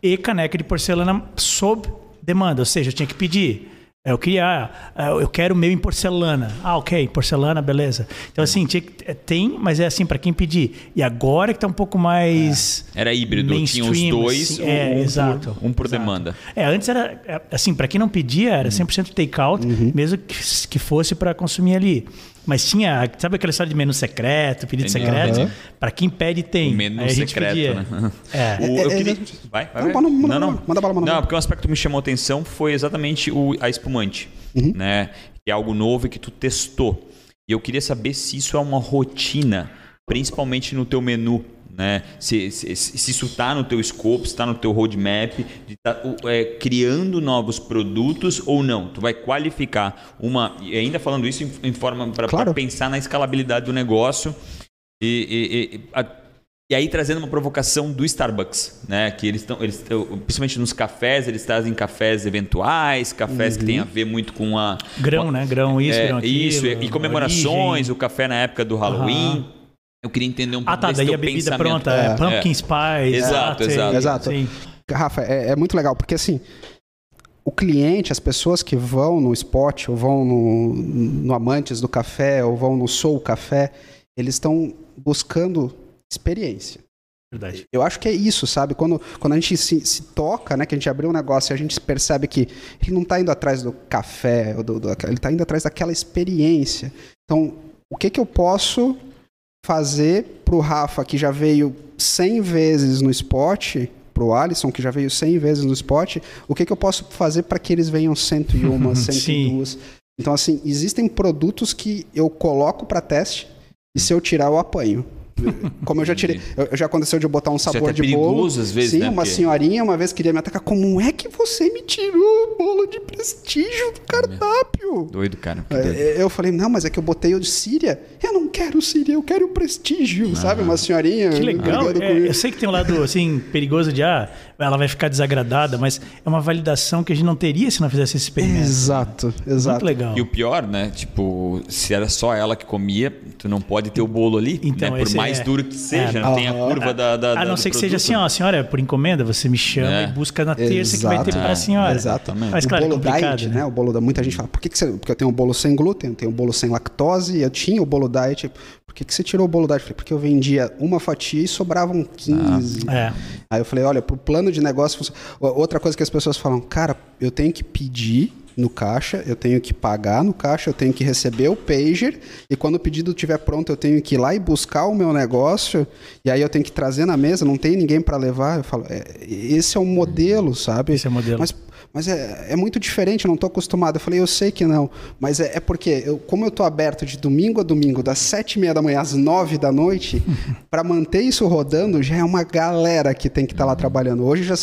E caneca de porcelana sob demanda, ou seja, eu tinha que pedir. Eu queria, ah, eu quero o meu em porcelana. Ah, ok, porcelana, beleza. Então, assim, tinha, é, tem, mas é assim, para quem pedir. E agora que tá um pouco mais. É. Era híbrido, tinha os dois, assim, é, um, exato, por, um por exato. demanda. É, antes era, é, assim, para quem não pedia, era 100% uhum. take-out, uhum. mesmo que, que fosse para consumir ali. Mas tinha, sabe aquela história de menu secreto, pedido Entendi. secreto? Uhum. Para quem pede, tem. Menu secreto, pedia. né? É. O, eu é, queria... Vai, vai, vai. Não, manda, não, não. Manda bala, manda Não, porque um aspecto que me chamou a atenção foi exatamente o, a espumante, uhum. né? Que é algo novo que tu testou. E eu queria saber se isso é uma rotina, principalmente no teu menu né? Se, se, se isso está no teu escopo, se está no teu roadmap, de tá, é, criando novos produtos ou não. Tu vai qualificar uma. E ainda falando isso em, em forma para claro. pensar na escalabilidade do negócio. E, e, e, a, e, aí trazendo uma provocação do Starbucks, né? Que eles estão, eles, principalmente nos cafés, eles trazem cafés eventuais, cafés uhum. que tem a ver muito com a. Grão, com, né? Grão, isso, é, grão aquilo, Isso, e comemorações, origem. o café na época do Halloween. Uhum. Eu queria entender um pouco Ah, tá, daí a bebida pronta, é, é, pumpkin é. spice. Exato, exato. Exato. Sim. Rafa, é, é, muito legal, porque assim, o cliente, as pessoas que vão no Spot, ou vão no, no Amantes do Café, ou vão no Sou Café, eles estão buscando experiência. Verdade. Eu acho que é isso, sabe? Quando, quando a gente se, se toca, né? Que a gente abriu um negócio e a gente percebe que ele não está indo atrás do café, do, do, ele está indo atrás daquela experiência. Então, o que, que eu posso fazer para o Rafa, que já veio 100 vezes no spot, para o Alisson, que já veio 100 vezes no spot, o que, que eu posso fazer para que eles venham 101, 102? Então, assim, existem produtos que eu coloco para teste e se eu tirar, eu apanho. Como eu já tirei. eu- já aconteceu de eu botar um sabor até de perigoso bolo. às vezes, Sim, né? uma Porque- senhorinha uma vez queria me atacar. Como é que você me tirou o bolo de prestígio do cardápio? Doido, cara. que doido. É, Eu falei, não, mas é que eu botei o de Síria. Eu não quero Síria, eu quero o prestígio, sabe? Uma senhorinha. Que legal. É, eu sei que tem um lado assim perigoso de ah, ela vai ficar desagradada, mas é uma validação que a gente não teria se não fizesse esse experimento. Exato, exato. Muito legal. E o pior, né? Tipo, se era só ela que comia, tu não pode ter o bolo ali. Então, né? Por mais é- duro que seja, é. né? tem a curva da, da. A da- não ser que seja assim, ó, senhora, é por encomenda, você me chama É. e busca na terça que vai ter Exato. para a senhora. Exatamente. Mas o claro, é bolo complicado, diet, né? né? O bolo da muita gente fala, por que, que você. Porque eu tenho o bolo sem glúten, eu tenho o bolo sem lactose, eu tinha o bolo diet. Por que, que você tirou o bolo diet? Eu falei, porque eu vendia uma fatia e sobravam 15. É. Aí eu falei, olha, pro plano de negócio. Outra coisa que as pessoas falam, cara, eu tenho que pedir no caixa, eu tenho que pagar no caixa, eu tenho que receber o pager, e quando o pedido estiver pronto, eu tenho que ir lá e buscar o meu negócio, e aí eu tenho que trazer na mesa, não tem ninguém para levar. Eu falo, é, esse é o modelo, sabe? Esse é o modelo. Mas, mas é, é muito diferente, eu não estou acostumado. Eu falei, eu sei que não, mas é, é porque, eu, como eu estou aberto de domingo a domingo, das sete e meia da manhã às nove da noite, para manter isso rodando, já é uma galera que tem que estar lá trabalhando. Hoje já.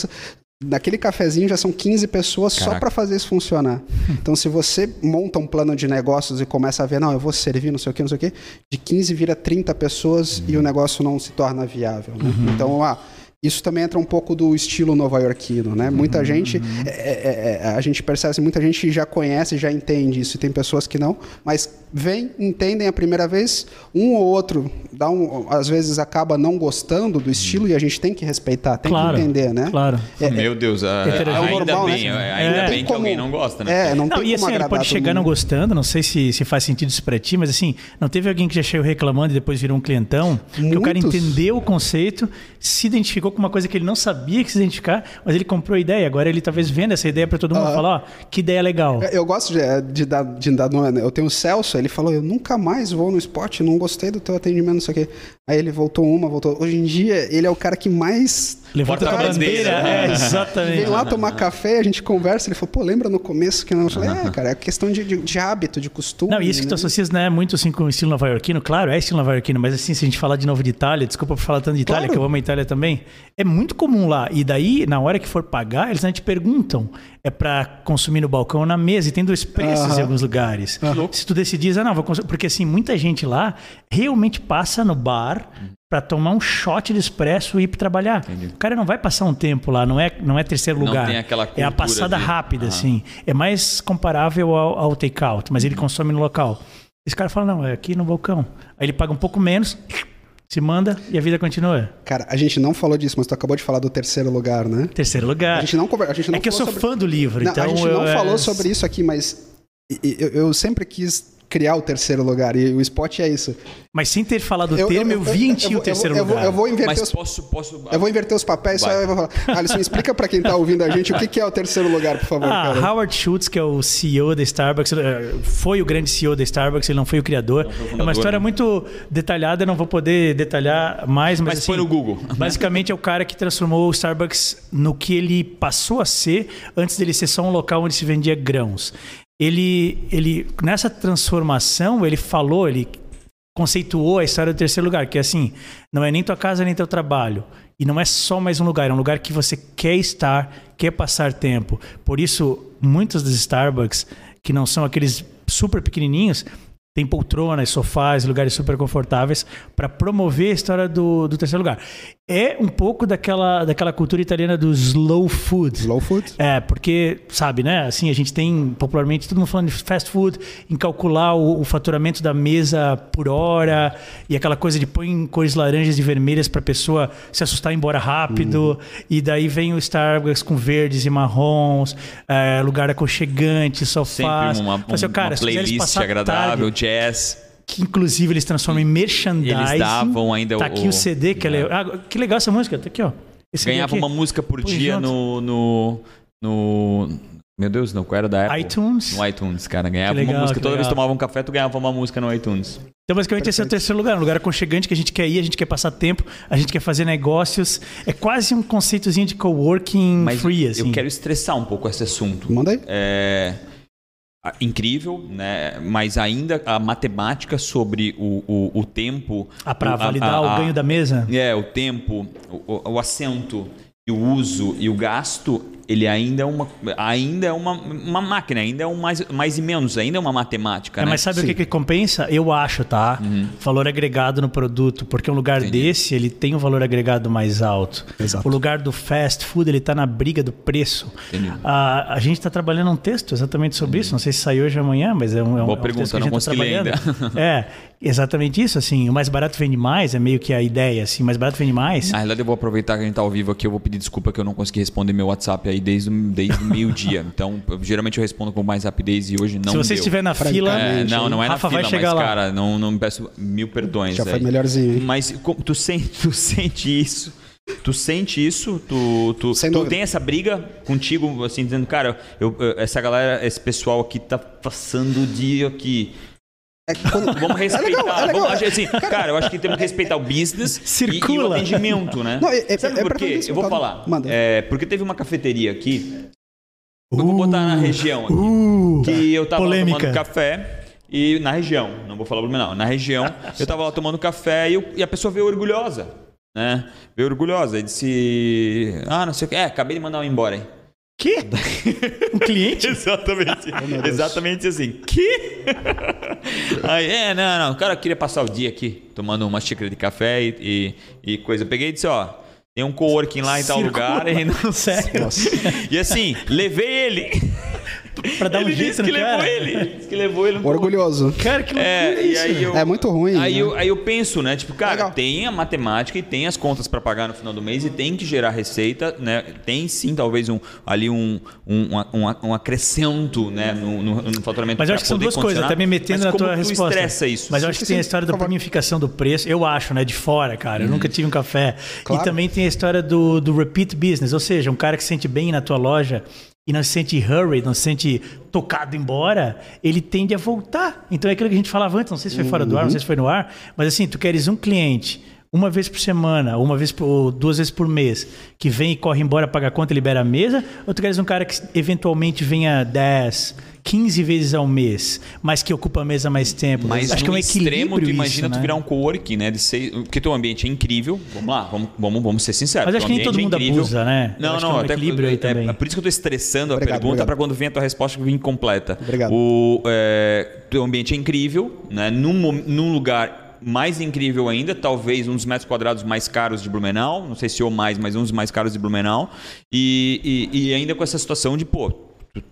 Naquele cafezinho já são 15 pessoas só Caraca. para fazer isso funcionar. Então, se você monta um plano de negócios e começa a ver, não, eu vou servir, não sei o que, não sei o que, de 15 vira 30 pessoas e o negócio não se torna viável. né? Então, ah, isso também entra um pouco do estilo nova-iorquino, né? Muita gente, é, é, é, a gente percebe assim, muita gente já conhece, já entende isso, e tem pessoas que não, mas vêm, entendem a primeira vez, um ou outro, dá um, às vezes acaba não gostando do estilo e a gente tem que respeitar, tem Claro. que entender, né? Claro. Meu Deus, a- É o ainda normal, né? bem, ainda É. bem que alguém não gosta, né? É, não, Não, tem e como assim, ele pode chegar não gostando, não sei se, se faz sentido isso pra ti, mas assim, não teve alguém que já chegou reclamando e depois virou um clientão? Que o cara Muitos. entendeu o conceito, se identificou com uma coisa que ele não sabia que se identificar, mas ele comprou a ideia. Agora ele talvez venda essa ideia pra todo mundo e fala, ó, que ideia legal. Eu gosto de, de dar, de dar nome. né? Eu tenho o Celso, ele falou: Eu nunca mais vou no esporte, não gostei do teu atendimento, não sei o quê. Aí ele voltou uma, voltou. Hoje em dia, ele é o cara que mais Levanta a bandeira. É, vem exatamente. lá tomar café, a gente conversa. Ele falou: Pô, lembra no começo que não? Eu falei: É, cara, é questão de, de, de hábito, de costume. Não, e isso que tu né? associas, né, muito assim com o estilo nova-iorquino, claro, é estilo nova-iorquino, mas assim, se a gente falar de novo de Itália, desculpa por falar tanto de Itália, Claro. que eu amo a Itália também, é muito comum lá. E daí, na hora que for pagar, eles não te perguntam, é pra consumir no balcão ou na mesa, e tem dois preços em alguns lugares. Se tu decidir, ah, não, vou consumir, porque assim, muita gente lá realmente passa no bar pra tomar um shot de expresso e ir pra trabalhar. O cara não vai passar um tempo lá, não é, não é terceiro Não lugar. tem aquela é a passada de- rápida, Ah. assim. É mais comparável ao, ao take-out, mas ele Uhum. consome no local. Esse cara fala, não, é aqui no balcão. Aí ele paga um pouco menos, se manda e a vida continua. Cara, a gente não falou disso, mas tu acabou de falar do terceiro lugar, né? Terceiro lugar. A gente não, conver- a gente não é que eu sou sobre- fã do livro, Não, então a gente não é, falou sobre isso aqui, mas eu- eu sempre quis criar o terceiro lugar e o spot é isso. Mas sem ter falado o termo, eu, vi em ti vou- o terceiro eu lugar. Eu vou inverter Mas os posso, posso. Eu vou inverter os papéis, só eu vou falar. Alisson, explica pra quem tá ouvindo a gente o que, que é o terceiro lugar, por favor, Ah, cara. Howard Schultz, que é o CEO da Starbucks, eh, foi o grande CEO da Starbucks, ele não foi o criador. foi o é uma fundador, história né? muito detalhada, eu não vou poder detalhar mais, mas, Mas assim, no Google. Basicamente é o cara que transformou o Starbucks no que ele passou a ser antes dele ser só um local onde se vendia grãos. Ele, ele nessa transformação, ele falou, ele conceituou a história do terceiro lugar, que é assim, não é nem tua casa nem teu trabalho. E não é só mais um lugar, é um lugar que você quer estar, quer passar tempo. Por isso, muitos dos Starbucks, que não são aqueles super pequenininhos, tem poltronas, sofás, lugares super confortáveis para promover a história do, do terceiro lugar. É um pouco daquela, daquela cultura italiana do slow food. Slow food? É, porque, sabe, né? Assim, a gente tem popularmente todo mundo falando de fast food, em calcular o, o faturamento da mesa por hora e aquela coisa de põe cores laranjas e vermelhas para a pessoa se assustar e ir embora rápido. E daí vem o Starbucks com verdes e marrons, é, lugar aconchegante, sofás. Sempre uma, Fala assim, um- cara, uma playlist agradável, tarde, jazz. Que inclusive eles transformam em merchandising. Eles davam ainda tá o- aqui o CD que é legal. Ah, que legal essa música, tá aqui, ó. Esse Ganhava aqui. uma música por Põe dia no, no, no. Meu Deus, não, qual era da Apple? iTunes. No iTunes, cara. Ganhava legal, uma música. Toda vez que legal. tomava um café, tu ganhava uma música no iTunes. Então, basicamente, esse é o terceiro lugar. Um lugar aconchegante que a gente quer ir, a gente quer passar tempo, a gente quer fazer negócios. É quase um conceitozinho de coworking Mas free, assim. eu quero estressar um pouco esse assunto. Manda aí. É, incrível, né? Mas ainda a matemática sobre o, o, o tempo. Ah, para o- a- validar a- o ganho da mesa? É, o tempo, o, o- o assento, e o uso e o gasto, ele ainda é uma, ainda é uma, uma máquina, ainda é um mais, mais e menos, ainda é uma matemática, É, né? mas sabe o que, que compensa? Eu acho, tá? Valor agregado no produto. Porque um lugar Entendi. desse, ele tem um valor agregado mais alto. Exato. O lugar do fast food, ele tá na briga do preço. Entendi. A, a gente está trabalhando um texto exatamente sobre isso. Não sei se saiu hoje ou amanhã, mas é um, é um, Boa é um pergunta, texto que a não gente tá consegui ler trabalhando. É, exatamente isso. Assim, o mais barato vende mais, é meio que a ideia. Assim, o mais barato vende mais. Na realidade, eu vou aproveitar que a gente tá ao vivo aqui, eu vou pedir desculpa que eu não consegui responder meu WhatsApp aí desde, o- desde o meio-dia. Então, eu- geralmente eu respondo com mais rapidez e hoje não se você deu. estiver na fila, É, não, não é na Rafa fila, vai chegar mas, lá. cara, não, não me peço mil perdões. Já foi aí. melhorzinho, hein? Mas tu sente, tu sente isso? Tu sente isso? Tu, tu, Sem tu dúvida. tem essa briga contigo, assim, dizendo, cara, eu, eu- essa galera, esse pessoal aqui tá passando o dia aqui. É quando- Vamos respeitar. legal, é legal. vamos, assim, cara, eu acho que temos que respeitar o business e- e, o Circula. atendimento, né? Não, é- é- Sabe é por quê? Eu vou pode- falar. manda. É, porque teve uma cafeteria aqui. Eu vou botar na região aqui. Uh, que eu tava lá polêmica. tomando café e na região, não vou falar Blumenau, na região, eu tava lá tomando café e, eu- e a pessoa veio orgulhosa, né? Veio orgulhosa e disse: "Ah, não sei o que, é, acabei de mandar um embora aí". Que? Um cliente? Exatamente. Deus. Exatamente assim. Que? Aí, é, não, não. O cara queria passar o dia aqui tomando uma xícara de café e, e, e coisa. Eu peguei e disse, ó. Tem um coworking lá em tal Circula. lugar e não Sério? E assim, levei ele. Pra dar um ele jeito disse no que levou cara. ele. Ele disse que levou ele no Orgulhoso. Cara, que loucura É, e isso. aí eu, É muito ruim, Aí, né? eu, aí eu penso, né? Tipo, cara, Legal. tem a matemática e tem as contas para pagar no final do mês e tem que gerar receita, né? Tem sim, talvez, um, ali um, um, um, um acrescento, né? No, no, no faturamento Mas eu acho que são duas coisas, até me metendo Mas na como tua tu resposta. estressa isso? Mas eu acho que tem a história da planificação do preço, eu acho, né? De fora, cara. Eu nunca tive um café. Claro. E também tem a história do, do repeat business, ou seja, um cara que se sente bem na tua loja e não se sente hurried, não se sente tocado embora, ele tende a voltar. Então é aquilo que a gente falava antes, não sei se foi fora do ar, não sei se foi no ar, mas assim, tu queres um cliente uma vez por semana, uma vez por, ou duas vezes por mês, que vem e corre embora, paga a conta e libera a mesa, ou tu queres um cara que eventualmente venha 10, 15 vezes ao mês, mas que ocupa a mesa mais tempo? Mas acho que é um extremo, equilíbrio tu imagina isso, tu né? virar um coworking, né? De ser, porque teu ambiente é incrível. Vamos lá, vamos, vamos, vamos ser sinceros. Mas acho que nem todo é mundo incrível. abusa, né? Não, acho que não, é um até equilíbrio aí é, também. é por isso que eu tô estressando a Obrigado, pergunta obrigado. para quando vem a tua resposta vir completa. Obrigado. O é, teu ambiente é incrível, né? Num, num lugar mais incrível ainda, talvez um dos metros quadrados mais caros de Blumenau, não sei se ou mais, mas um dos mais caros de Blumenau, e, e, e ainda com essa situação de, pô,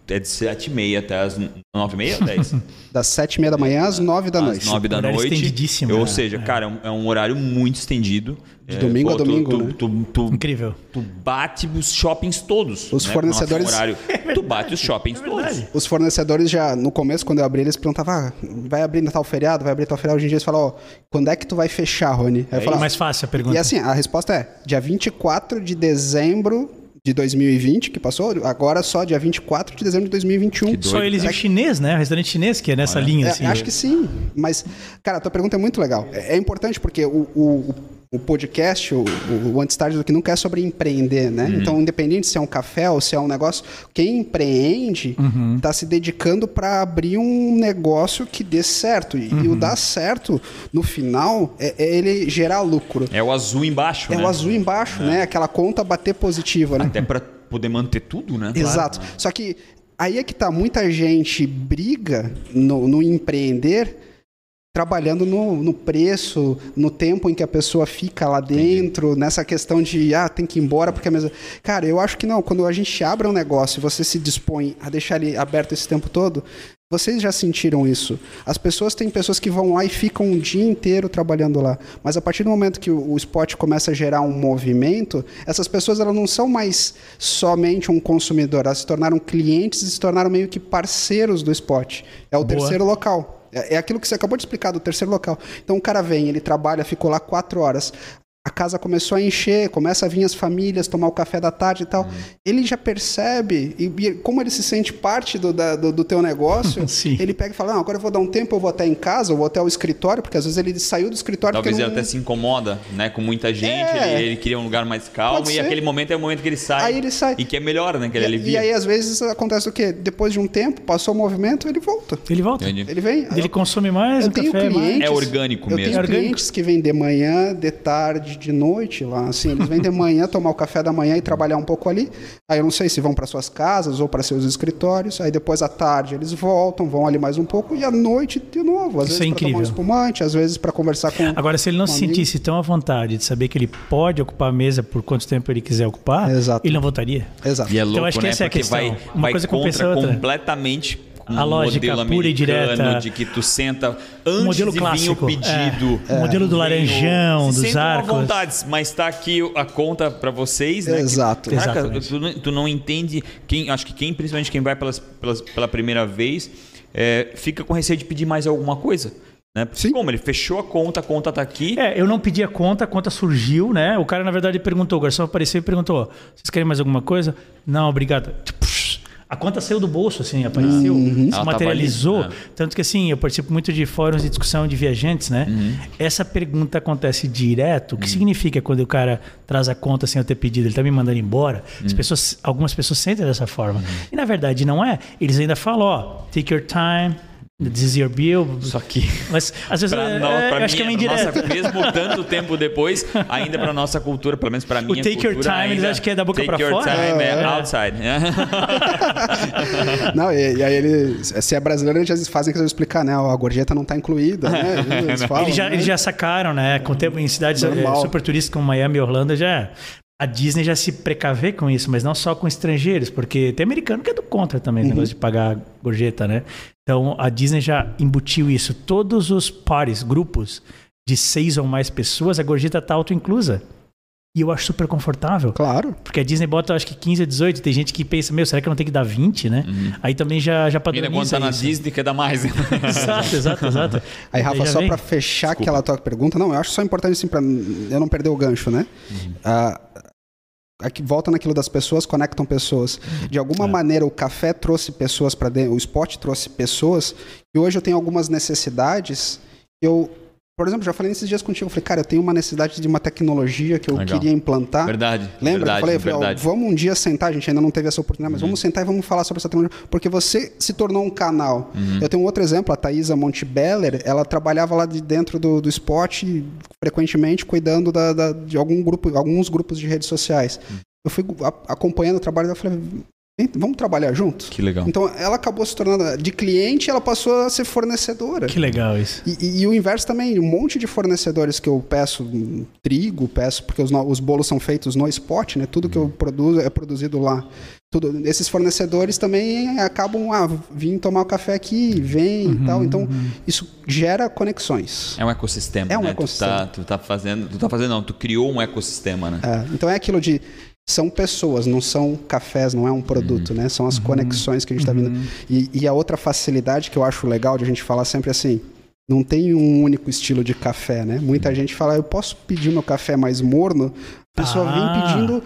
é de 7h30 até as 9h30 ou 10? Das sete e meia da manhã às nove da às noite. 9 da noite. estendidíssimo, Ou né? seja, É. cara, é um, é um horário muito estendido. De É, domingo a tu- domingo, tu, né? tu, tu, Incrível. tu bate os shoppings todos. Os né? fornecedores- Nossa, um horário, tu bate os shoppings todos. verdade. Os fornecedores já, no começo, quando eu abri, eles perguntavam, ah, vai abrir no tal feriado, vai abrir tal feriado. Hoje em dia eles falam, ó, quando é que tu vai fechar, Rony? Aí eu falo, É "Ah, mais fácil a pergunta. E assim, a resposta é dia 24 de dezembro de 2020, que passou, agora só dia 24 de dezembro de 2021. doido, Só eles e o chinês, né? O restaurante chinês, que é nessa linha, É, assim. acho que sim, mas, cara, a tua pergunta é muito legal. É, é importante porque o, o, o podcast, o, o, Antes Tarde do Que Nunca é sobre empreender, né? Então, independente se é um café ou se é um negócio, quem empreende está se dedicando para abrir um negócio que dê certo. E, e o dar certo, no final, é, é ele gerar lucro. É o azul embaixo, É né? o azul embaixo, né? Aquela conta bater positiva, né? Até pra poder manter tudo, né? Exato. Só que aí é que tá, muita gente briga no, no empreender trabalhando no, no preço, no tempo em que a pessoa fica lá dentro, nessa questão de, ah, tem que ir embora porque a mesa... Cara, eu acho que não, quando a gente abre um negócio e você se dispõe a deixar ele aberto esse tempo todo, vocês já sentiram isso. As pessoas, tem pessoas que vão lá e ficam um dia inteiro trabalhando lá. Mas a partir do momento que o, spot começa a gerar um movimento, essas pessoas elas não são mais somente um consumidor, elas se tornaram clientes e se tornaram meio que parceiros do spot. É o Boa. terceiro local. É, é aquilo que você acabou de explicar do terceiro local. Então o cara vem, ele trabalha, ficou lá quatro horas. A casa começou a encher, começa a vir as famílias tomar o café da tarde e tal. Uhum. Ele já percebe, e, e como ele se sente parte do, da- do, do teu negócio, Sim. ele pega e fala: Não, agora eu vou dar um tempo, eu vou até em casa, eu vou até o escritório, porque às vezes ele saiu do escritório Talvez porque ele não... até se incomoda, né? Com muita gente, É. ele, ele queria um lugar mais calmo e aquele momento é o momento que ele sai. Aí ele sai. E que é melhor, né? Que ele E, alivia. e aí, às vezes, acontece o quê? Depois de um tempo, passou o movimento, ele volta. Ele volta. Entendi. Ele vem. Ele consome mais eu um tenho café, mais. clientes, É orgânico eu mesmo. tenho É orgânico. clientes que vêm de manhã, de tarde, de noite lá. Assim, eles vêm de manhã tomar o café da manhã e trabalhar um pouco ali. Aí eu não sei se vão para suas casas ou para seus escritórios. Aí depois à tarde eles voltam, vão ali mais um pouco e à noite de novo. Às Isso vezes é para tomar um espumante, às vezes para conversar com. Agora, se ele não um se amigo. sentisse tão à vontade de saber que ele pode ocupar a mesa por quanto tempo ele quiser ocupar, Exato. ele não voltaria. Exato. E é louco, acho que né? essa é a questão. vai, Uma vai coisa compensa a contra outra. completamente com A o lógica modelo pura e direta. de que tu senta antes modelo de vir clássico, o pedido. é. O modelo do laranjão, se dos arcos. vontade, mas tá aqui a conta pra vocês, né? Exato. Que, caraca, tu, não- tu não entende quem, acho que quem principalmente quem vai pelas, pelas- pela primeira vez é, fica com receio de pedir mais alguma coisa. Né? Porque Sim. Como ele fechou a conta, a conta tá aqui. É, eu não pedi a conta, a conta surgiu, né? O cara, na verdade, perguntou, o garçom apareceu e perguntou: vocês querem mais alguma coisa? Não, obrigado. Psh, A conta saiu do bolso, assim, apareceu, Ela se materializou. ali, né? Tanto que, assim, eu participo muito de fóruns de discussão de viajantes, né? Uhum. Essa pergunta acontece direto. O que significa quando o cara traz a conta sem eu ter pedido? Ele tá me mandando embora? Uhum. As pessoas, algumas pessoas sentem dessa forma. E, na verdade, não é. Eles ainda falam: ó, take your time, this is your bill. Só que Mas, às vezes, Pra, é, é, acho que é uma indireta. nossa- mesmo tanto tempo depois, ainda pra nossa cultura, pelo menos pra minha take your cultura, time, eles ainda, acham que é da boca take pra your fora? time é, É. outside. Não, e, e aí ele, se é brasileiro, eles já fazem que eu explicar, né? A gorjeta não está incluída, né? Eles falam, Eles já, né? eles já sacaram, né? Com o tempo, em cidades eh, Normal. super turísticas como Miami e Orlando, já. A Disney já se precavê com isso, mas não só com estrangeiros, porque tem americano que é do contra também, Uhum. negócio de pagar gorjeta, né? Então a Disney já embutiu isso. Todos os pares, grupos de seis ou mais pessoas, a gorjeta tá auto-inclusa. E eu acho super confortável. Claro. Porque a Disney bota, acho que 15 a 18. Tem gente que pensa, meu, será que eu não tenho que dar 20, né? Aí também já, já Ainda quando padroniza tá na. Disney, quer dar mais. Exato, exato, exato. Aí, Rafa, só para fechar aquela tua pergunta, não, eu acho só importante assim para eu não perder o gancho, né? Ah, aqui volta naquilo das pessoas, conectam pessoas. De alguma maneira o café trouxe pessoas para dentro, o esporte trouxe pessoas, e hoje eu tenho algumas necessidades. Eu, por exemplo, já falei nesses dias contigo, eu falei, cara, eu tenho uma necessidade de uma tecnologia que eu Legal. queria implantar. Verdade. Lembra? verdade, eu falei, eu falei, ó, vamos um dia sentar, a gente ainda não teve essa oportunidade, Uhum. mas vamos sentar e vamos falar sobre essa tecnologia. Porque você se tornou um canal. Uhum. Eu tenho um outro exemplo, a Thaisa Montebeller, ela trabalhava lá de dentro do, do esporte, frequentemente cuidando da- da- de algum grupo, alguns grupos de redes sociais. Uhum. Eu fui acompanhando o trabalho dela falei, "Vem, vamos trabalhar junto? Que legal. Então ela acabou se tornando de cliente, ela passou a ser fornecedora. Que legal isso. E, e- e o inverso também, um monte de fornecedores que eu peço hum, trigo, peço, porque os, os bolos são feitos no spot, né? Tudo que eu produzo é produzido lá. Tudo, esses fornecedores também acabam, ah, vim tomar o café aqui, vem e tal. Então, isso gera conexões. É um ecossistema, É um né? ecossistema. Tu tá, tu tá fazendo, tu tá fazendo não, tu criou um ecossistema, né? É, então é aquilo de são pessoas, não são cafés, não é um produto, né? São as conexões que a gente está vendo. E, e a outra facilidade que eu acho legal de a gente falar sempre assim, não tem um único estilo de café, né? Muita gente fala, eu posso pedir meu café mais morno, a pessoa Ah. vem pedindo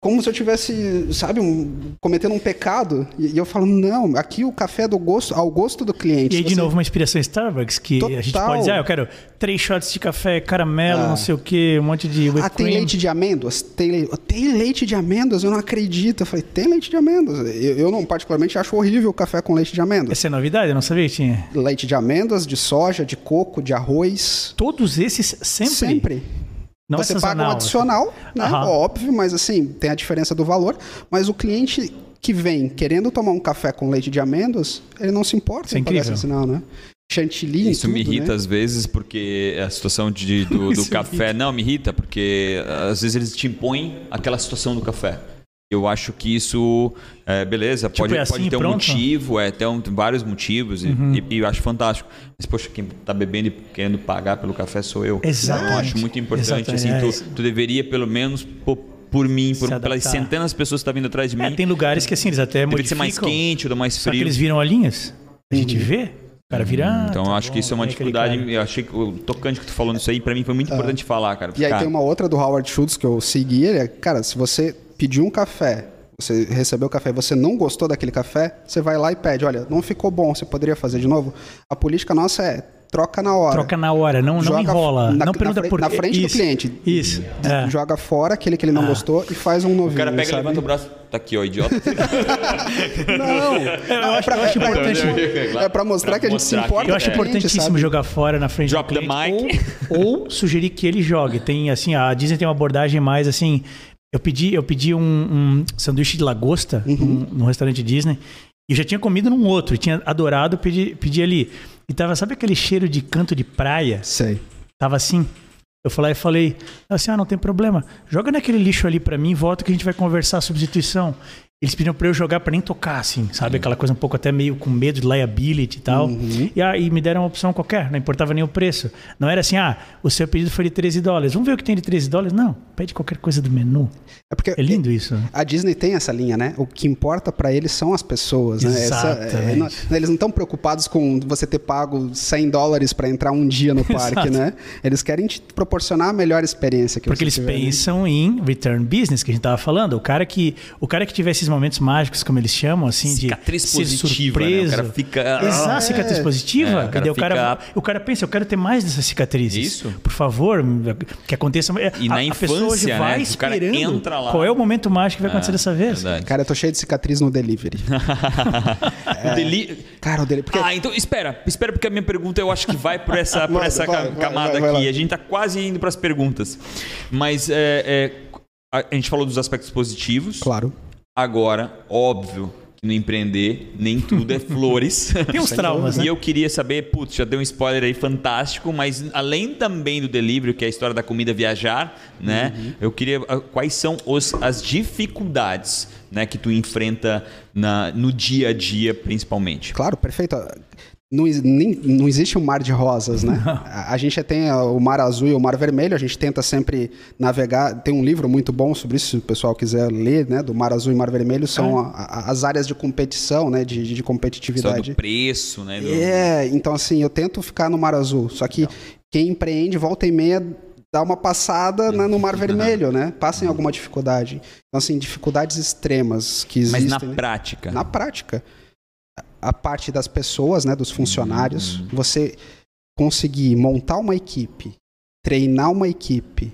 como se eu tivesse, sabe, um- cometendo um pecado. E, e eu falo, não, aqui o café é do gosto, ao gosto do cliente. E aí, de Você- novo, uma inspiração Starbucks, que a gente Total. pode dizer, ah, eu quero três shots de café, caramelo, Ah. não sei o que, um monte de whipped Ah, tem cream. leite de amêndoas? Tem, le- tem leite de amêndoas? Eu não acredito. Eu falei, tem leite de amêndoas. Eu, eu não, particularmente, acho horrível o café com leite de amêndoas. Essa é novidade? Eu não sabia que tinha. Leite de amêndoas, de soja, de coco, de arroz. Todos esses sempre? Sempre. Não Você é paga um adicional, né? Aham. Óbvio, mas assim, tem a diferença do valor. Mas o cliente que vem querendo tomar um café com leite de amêndoas, ele não se importa Isso é em pagar esse adicional, né? Chantilly. Isso me tudo, irrita né? às vezes porque a situação de, do, do café. Não, me irrita porque às vezes eles te impõem aquela situação do café. Eu acho que isso, é, beleza, pode, é assim pode ter um pronto? motivo, é, tem um- vários motivos e, Uhum. e- e eu acho fantástico. Mas, poxa, quem tá bebendo e querendo pagar pelo café sou eu. Exatamente. Então, eu acho muito importante. Assim, tu, tu deveria, pelo menos, por, por mim, por, pelas centenas de pessoas que estão vindo atrás de É, mim, tem lugares que assim, eles até deveria ser mais modificam. quente ou mais Só que frio. eles viram olhinhos. A gente vê. O cara vira. ah, Então tá eu acho que bom, isso é uma tem dificuldade. cara. Eu achei que o tocante que tu falou nisso aí, pra mim foi muito importante falar, cara. E aí Cara, tem uma outra do Howard Schultz que eu segui, ele é, cara, se você pediu um café, você recebeu o café e você não gostou daquele café, você vai lá e pede, olha, não ficou bom, você poderia fazer de novo? A política nossa é troca na hora. Troca na hora, não, não enrola. na- não pergunta por na frente do Isso, cliente. Isso. é. Joga fora aquele que ele não gostou e faz um novinho. o cara pega, sabe? levanta o braço, tá aqui, ó, idiota. Não, Eu acho, eu acho importante. é pra mostrar que a gente se mostrar importa. Eu acho importantíssimo sabe? jogar fora na frente Drop do the cliente, Ou, ou sugerir que ele jogue. Tem assim, a Disney tem uma abordagem mais assim. Eu pedi, eu pedi um, um sanduíche de lagosta Uhum. num, num restaurante Disney. E eu já tinha comido num outro, e tinha adorado, pedi, pedi ali. E tava, sabe aquele cheiro de canto de praia? Sei. Tava assim. Eu falei, eu falei, assim, ah, não tem problema. Joga naquele lixo ali pra mim, volta que a gente vai conversar a substituição. Eles pediram pra eu jogar pra nem tocar, assim, sabe? Aquela coisa um pouco até meio com medo de liability e tal. E aí me deram uma opção qualquer, não importava nem o preço. Não era assim, ah, o seu pedido foi de 13 dólares. Vamos ver o que tem de 13 dólares? Não, pede qualquer coisa do menu. É porque É lindo isso. A Disney tem essa linha, né? O que importa pra eles são as pessoas, né? Essa- é, Exatamente. não- eles não estão preocupados com você ter pago 100 dólares pra entrar um dia no parque, né? Eles querem te proporcionar a melhor experiência que Porque você eles tiver, né? pensam em return business, que a gente tava falando. O cara que, o cara que tiver esses momentos mágicos, como eles chamam, assim, Cicatriz de ser positiva, né? O cara fica- Exato, Ah, cicatriz é. positiva. É, o cara o, cara, fica- o cara pensa, eu quero ter mais dessas cicatrizes. Isso. Por favor, que aconteça. E na a, a pessoa hoje infância, vai né? O esperando entra lá. qual é o momento mágico que vai acontecer dessa vez. Verdade. Cara, eu tô cheio de cicatriz no delivery. O deli- Cara, o delivery. Porque Ah, então espera, espera porque a minha pergunta eu acho que vai por essa, por essa vai, ca- vai, camada vai, vai aqui. A gente tá quase indo para as perguntas. Mas é, é, a, a gente falou dos aspectos positivos. Claro. Agora, óbvio que no empreender nem tudo é flores. Tem uns traumas, né? E eu queria saber, putz, já deu um spoiler aí fantástico, mas além também do delivery, que é a história da comida viajar, né? Uhum. Eu queria ah, quais são os, as dificuldades, né, que tu enfrenta na, no dia a dia, principalmente. Claro, perfeito. Não, nem- não existe um mar de rosas, né? A, a gente tem uh, o mar azul e o mar vermelho, a gente tenta sempre navegar. Tem um livro muito bom sobre isso, se o pessoal quiser ler, né? Do mar azul e mar vermelho, são a- a- as áreas de competição, né? De, de competitividade. do preço, né? do- É, então assim, eu tento ficar no mar azul. Só que quem empreende, volta e meia, dá uma passada né, no mar vermelho, né? Passa em alguma dificuldade. Então, assim, dificuldades extremas que Mas existem. na né? prática. Na prática, a parte das pessoas, né, dos funcionários, você conseguir montar uma equipe, treinar uma equipe,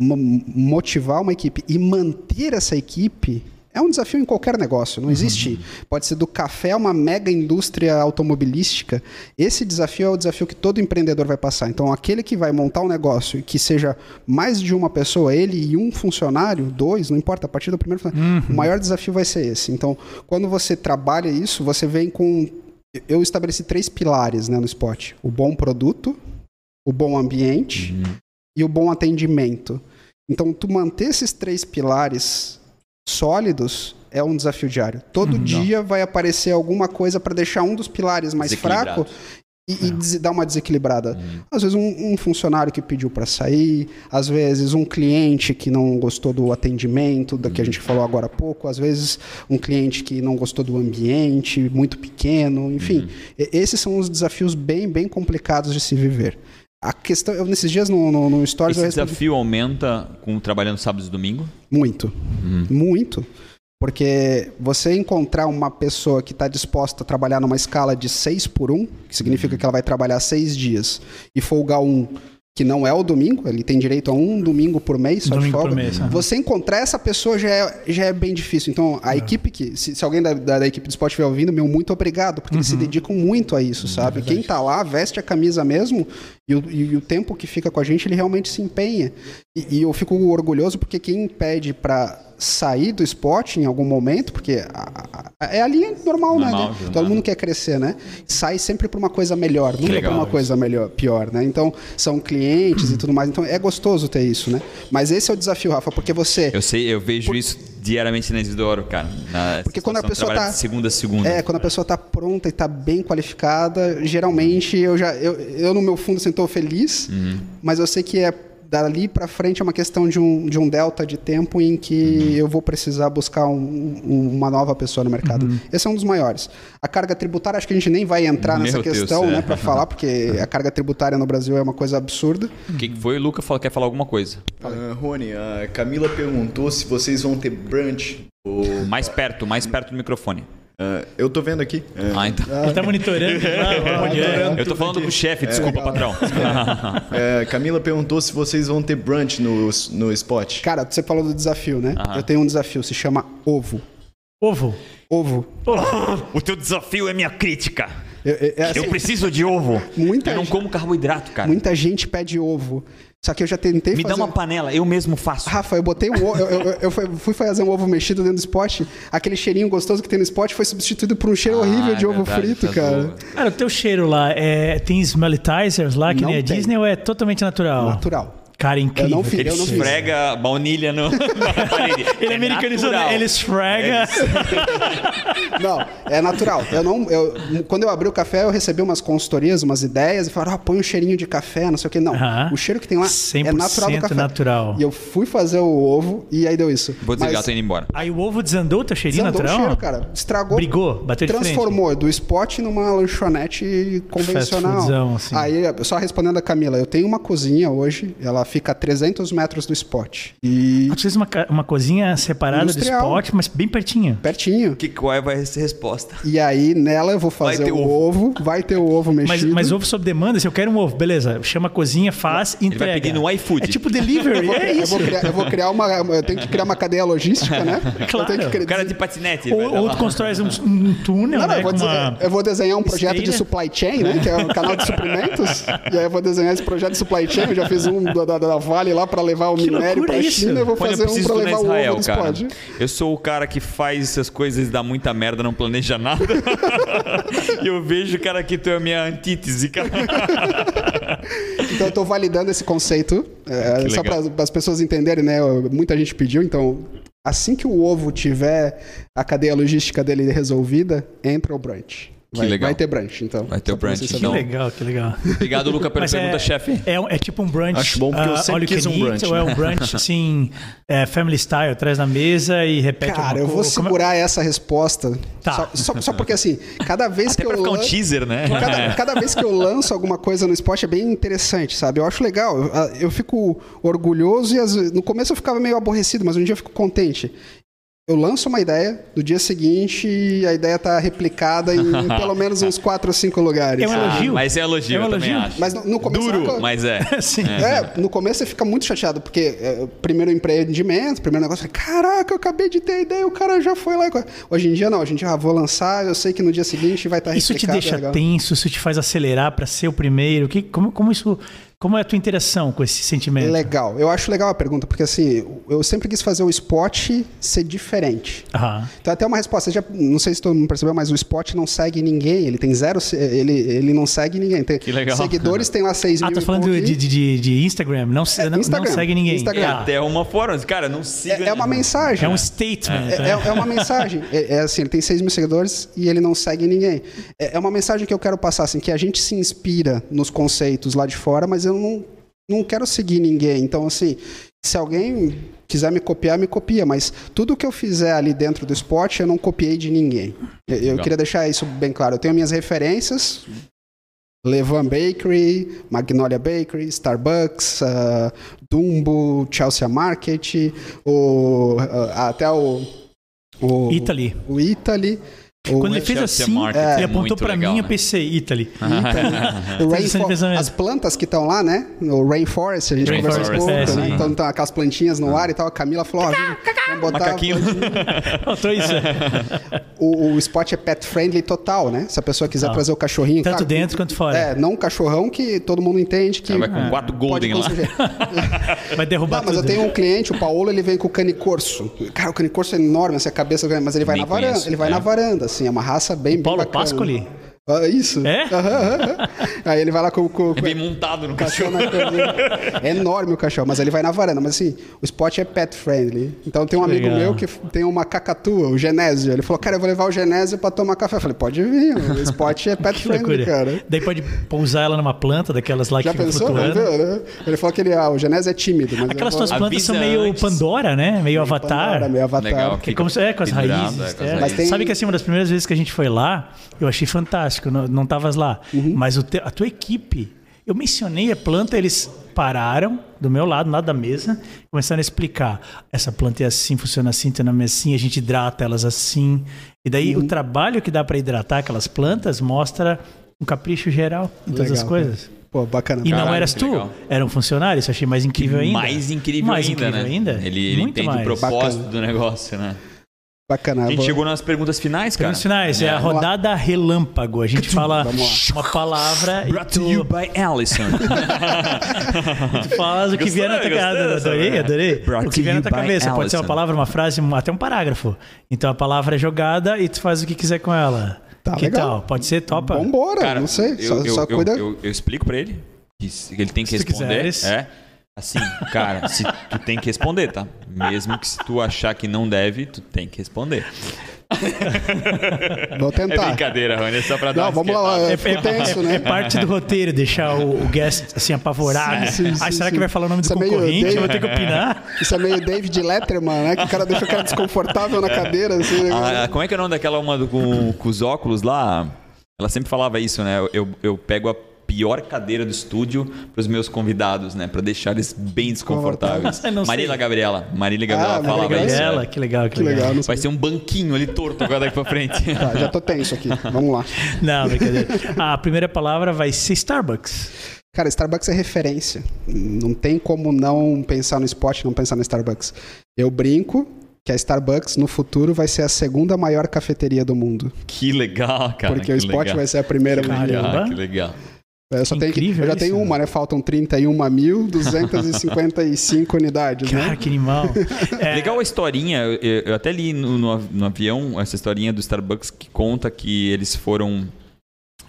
mo- motivar uma equipe e manter essa equipe é um desafio em qualquer negócio. Não existe. Pode ser do café a uma mega indústria automobilística. Esse desafio é o desafio que todo empreendedor vai passar. Então, aquele que vai montar um negócio e que seja mais de uma pessoa, ele e um funcionário, dois, não importa, a partir do primeiro funcionário, o maior desafio vai ser esse. Então, quando você trabalha isso, você vem com. Eu estabeleci três pilares né, no spot: o bom produto, o bom ambiente e o bom atendimento. Então, tu manter esses três pilares sólidos é um desafio diário. Todo dia vai aparecer alguma coisa para deixar um dos pilares mais fraco e, e des- dar uma desequilibrada. Às vezes um, um funcionário que pediu para sair, às vezes um cliente que não gostou do atendimento, da que a gente falou agora há pouco, às vezes um cliente que não gostou do ambiente, muito pequeno, enfim. E- Esses são os desafios bem, bem complicados de se viver. A questão, eu nesses dias no, no, no Stories eu Esse respondi desafio aumenta com trabalhando sábado e domingo? muito. Muito. Porque você encontrar uma pessoa que está disposta a trabalhar numa escala de 6 por 1, que significa que ela vai trabalhar seis dias, e folgar um que não é o domingo, ele tem direito a um domingo por mês, só de Domingo por folga. mês. Você encontrar essa pessoa já é, já é bem difícil. Então, É. a equipe que. Se, se alguém da, da, da equipe do Spot estiver ouvindo, meu, muito obrigado, porque Uhum. eles se dedicam muito a isso, sabe? Quem tá lá veste a camisa mesmo e o, e o tempo que fica com a gente, ele realmente se empenha. E, e eu fico orgulhoso porque quem pede para sair do esporte em algum momento, porque a- a- é a linha normal, Normal, né? Todo mundo quer crescer, né? Sai sempre para uma coisa melhor, nunca para uma isso. coisa melhor, pior, né? Então, são clientes e tudo mais. Então, é gostoso ter isso, né? Mas esse é o desafio, Rafa, porque você Eu sei, eu vejo isso diariamente na Isidoro, cara. Na Porque quando a pessoa tá- segunda a segunda. É, quando a pessoa está pronta e está bem qualificada, geralmente eu já eu, eu no meu fundo assim, tô feliz, Uhum. mas eu sei que é dali para frente é uma questão de um, de um delta de tempo em que Uhum. eu vou precisar buscar um- um- uma nova pessoa no mercado. Uhum. Esse é um dos maiores. A carga tributária, acho que a gente nem vai entrar nessa Meu Deus, questão, é. né, para falar, porque a carga tributária no Brasil é uma coisa absurda. O que, que foi? O Luca fala- quer falar alguma coisa. Ah, Rony, a Camila perguntou se vocês vão ter brunch. ou- Mais perto, mais perto do microfone. Ah, eu tô vendo aqui. Ah, Ah, então. Ele tá monitorando. lá, onde é. Eu tô falando com o chefe, desculpa, patrão. é, Camila perguntou se vocês vão ter brunch no, no spot. Cara, você falou do desafio, né? Aham. Eu tenho um desafio, se chama ovo. Ovo. Ovo. O teu desafio é minha crítica. Eu- eu- é assim, Eu preciso de ovo. Muita eu não gente- como carboidrato, cara. muita gente pede ovo. Só que eu já tentei Me fazer... dá uma panela, eu mesmo faço. Rafa, eu botei um ovo. Eu, eu- eu fui- fazer um ovo mexido dentro do spot. Aquele cheirinho gostoso que tem no spot foi substituído por um cheiro horrível Ah, de é ovo verdade, frito, tá cara. boa. Cara, o teu cheiro lá, é, tem smellitizers lá, que Não nem a tem. Disney, ou é totalmente natural? Natural. Cara, incrível. Eu não fiz- Ele eu não fiz. esfrega baunilha no, na parede. Ele É americanizou, natural. né? Ele esfrega. Não, é natural. Eu não, eu, quando eu abri o café, eu recebi umas consultorias, umas ideias, e falaram, ah, põe um cheirinho de café, não sei o que. Não, Aham. o cheiro que tem lá é 100% natural do café. natural. E eu fui fazer o ovo e aí deu isso. Vou desligar, Mas tô indo embora. Aí o ovo desandou o teu cheirinho desandou o natural? cheiro, cara. Estragou. Brigou, bateu de frente. Transformou do spot numa lanchonete convencional. foodzão, assim. Aí, só respondendo a Camila, eu tenho uma cozinha hoje, ela fica a 300 metros do spot. E Ah, Tu fez uma, uma cozinha separada Industrial. do spot, mas bem pertinho. pertinho. Que qual é vai ser a resposta? E aí, nela eu vou Vai fazer o ovo. ovo. vai ter o ovo Mas, mexido. mas ovo sob demanda, se eu quero um ovo, beleza. Chama a cozinha, faz e Ele vai entrega. pedir no iFood. É tipo delivery, é Eu isso. vou, criar, eu vou criar uma. Eu tenho que criar uma cadeia logística, né? Claro. Eu tenho que criar, O cara de patinete. vai Ou, ou tu constrói um, um túnel, Não, não, né? eu, vou com dese- uma... eu vou desenhar um projeto de esteira. supply chain, né? Que é um canal de suprimentos. e aí eu vou desenhar esse projeto de supply chain. Eu já fiz um da, da- da Vale lá para levar o Que minério para isso. China. Eu vou eu fazer um preciso para levar o Israel, ovo no cara. Eu sou o cara que faz essas coisas e dá muita merda, não planeja nada. e eu vejo, cara, que tu é a minha antítese, cara. Então eu tô validando esse conceito. é, só para as pessoas entenderem, né? Muita gente pediu, então. Assim que o ovo tiver a cadeia logística dele resolvida, entra o brunch. Que Vai, legal. vai ter brunch, então. Vai ter o brunch, Que então. saberem. legal, que legal. Obrigado, Luca, pela Mas pergunta, é, chefe. É, um- é tipo um brunch. Acho bom, porque eu ah, sempre quis um eat, brunch, Ou é né? um brunch, assim, é, family style, traz na mesa e repete Cara, eu vou coisa. É- segurar essa resposta. Tá. Só, só- só porque assim, cada vez Até que pra eu ficar um lan- teaser, né? Cada, cada vez que eu lanço alguma coisa no spot é bem interessante, sabe? Eu acho legal. Eu, eu fico orgulhoso e às vezes- no começo eu ficava meio aborrecido, mas hoje em dia eu fico contente. Eu lanço uma ideia, no dia seguinte a ideia tá replicada em pelo menos uns 4 ou 5 lugares. É um elogio. Ah, mas é elogio, É um eu também elogio. acho. Mas no, no começo. Duro, eu- mas é. Sim. É, no começo você fica muito chateado, porque é, primeiro empreendimento, primeiro negócio, caraca, eu acabei de ter ideia, o cara já foi lá. e Hoje em dia não, hoje em dia ah, vou lançar, eu sei que no dia seguinte vai estar Isso te replicado, é deixa legal. tenso, isso te faz acelerar para ser o primeiro. Que, como, como isso. Como é a tua interação com esse sentimento? Legal, eu acho legal a pergunta, porque assim, eu sempre quis fazer o spot ser diferente. Aham. Então até uma resposta, já, não sei se todo mundo percebeu, mas o spot não segue ninguém, ele tem zero, ele, ele não segue ninguém. Tem Que legal. Seguidores tem lá 6 Ah, mil tá e falando de, de, de, de Instagram. Não, É, não, Instagram. não segue ninguém. Instagram. É Ah, até uma forma, cara, não siga. É, é uma mensagem. é um statement. É, né? é- é uma mensagem. É, é assim, ele tem 6 mil seguidores e ele não segue ninguém. É, é uma mensagem que eu quero passar, assim, que a gente se inspira nos conceitos lá de fora, mas eu não, não quero seguir ninguém. Então, assim, se alguém quiser me copiar, me copia. Mas tudo que eu fizer ali dentro do spot, eu não copiei de ninguém. Eu, eu queria deixar isso bem claro. Eu tenho minhas referências. Levan Bakery, Magnolia Bakery, Starbucks, ah, Dumbo, Chelsea Market, o, ah, até o, o Italy. o Italy, Quando ele fez assim, Market ele é apontou legal, mim, eu né? pensei, Italy. Italy, o Interessante Rainfo- pensamento. as plantas que estão lá, né? No Rainforest, a gente Rainforest, conversou um é, pouco, né? sim. Então estão aquelas plantinhas no ar e tal. A Camila falou, ó, vamos- botar... Macaquinho. Faltou isso. O, o spot é pet friendly total, né? Se a pessoa quiser trazer o cachorrinho... Tanto dentro quanto fora. É, não um cachorrão que todo mundo entende que... Vai com quatro pode golden lá. Vai derrubar Não, mas eu tenho um cliente, o Paulo, ele vem com o canicorso. Cara, o canicorso é enorme, assim, a cabeça grande, mas ele vai na varanda. Ele vai é. na varanda, assim, é uma raça bem, bem Paulo bacana. Pascoli? Ah, isso. É? Aham. Aí ele vai lá com, com, É com bem montado no cachorro cachorro. na cozinha. É enorme o cachorro, mas ele vai na varanda. Mas assim, o spot é pet friendly. Então tem um Que amigo legal. meu que tem uma cacatua, o Genésio. Ele falou, cara, eu vou levar o Genésio pra tomar café. Eu falei, pode vir, o spot é pet friendly, loucura. cara. Daí pode pousar ela numa planta daquelas lá Já que ficam pensou? Viu, né? Ele falou que ele, ah, o Genésio é tímido. Mas Aquelas tuas vou... plantas são meio antes. Pandora, né? Meio avatar. Pandora, meio avatar. Legal. Que é como se, é, com as raízes. é, com as é. raízes. Mas tem- Sabe que assim, uma das primeiras vezes que a gente foi lá, eu achei fantástico. Não, não tavas lá. Uhum. Mas o te- a tua equipe, eu mencionei a planta, eles pararam do meu lado, lado da mesa, começaram a explicar. Essa planta é assim, funciona assim, tem nome assim, a gente hidrata elas assim. E daí Uhum. o trabalho que dá para hidratar aquelas plantas mostra um capricho geral em todas Legal, as coisas. Pô, bacana. E não Caralho, eras que tu, legal. era um funcionário, isso eu achei mais incrível ainda. Mais incrível mais ainda, incrível né? ainda. Ele, ele entende mais. o propósito Bacana. do negócio, né? Bacana. A gente Vou- chegou nas perguntas finais, cara. Perguntas finais, é, a Vamos lá. rodada relâmpago. A gente fala uma palavra e Brought to tu, you by Allison. tu falas o que vier na tua cabeça. Adorei, né? adorei. Brought O que to vier na tua cabeça. Pode ser uma palavra, uma frase, até um parágrafo. Então a palavra é jogada e tu faz o que quiser com ela. Tá, que legal. tal? Pode ser? Topa? Vambora, Cara, não sei. Eu, só eu, só eu- cuida. eu- eu explico pra ele que ele tem que Se responder. quiseres. É. Assim, cara, se tu tem que responder, tá? Mesmo que se tu achar que não deve, tu tem que responder. Vou É tentar. brincadeira, Rony, é só pra dar Não, vamos lá. esquentada. É, ficou tenso, É né? parte do roteiro deixar o, o guest assim apavorado. Sim, sim, Aí sim, será sim. que vai falar o nome do Isso é meio concorrente? Eu Dave- vou ter que opinar? Isso é meio David Letterman, né? Que o cara deixa o cara desconfortável na cadeira, assim. né? Ah, como é que é o nome daquela uma do- com, com os óculos lá? Ela sempre falava isso, né? Eu, eu pego a pior cadeira do estúdio pros meus convidados, né? Pra deixar eles bem desconfortáveis. Marília Gabriela. Marília Gabriela Ah, falava isso. Gabriela, que legal, que, Que legal, não Vai ser um banquinho ali torto agora daqui pra frente. Tá, já tô tenso aqui. Vamos lá. Não, brincadeira. A primeira palavra vai ser Starbucks. Cara, Starbucks é referência. Não tem como não pensar no spot, não pensar no Starbucks. Eu brinco que a Starbucks no futuro vai ser a segunda maior cafeteria do mundo. que legal, cara. porque que o spot legal. vai ser a primeira legal, Caramba. que legal. Eu, só Que tenho eu já tenho uma, né? Faltam 31.255 unidades, Cara, né? que animal. É, Legal a historinha, eu, eu até li no, no, no avião essa historinha do Starbucks que conta que eles foram.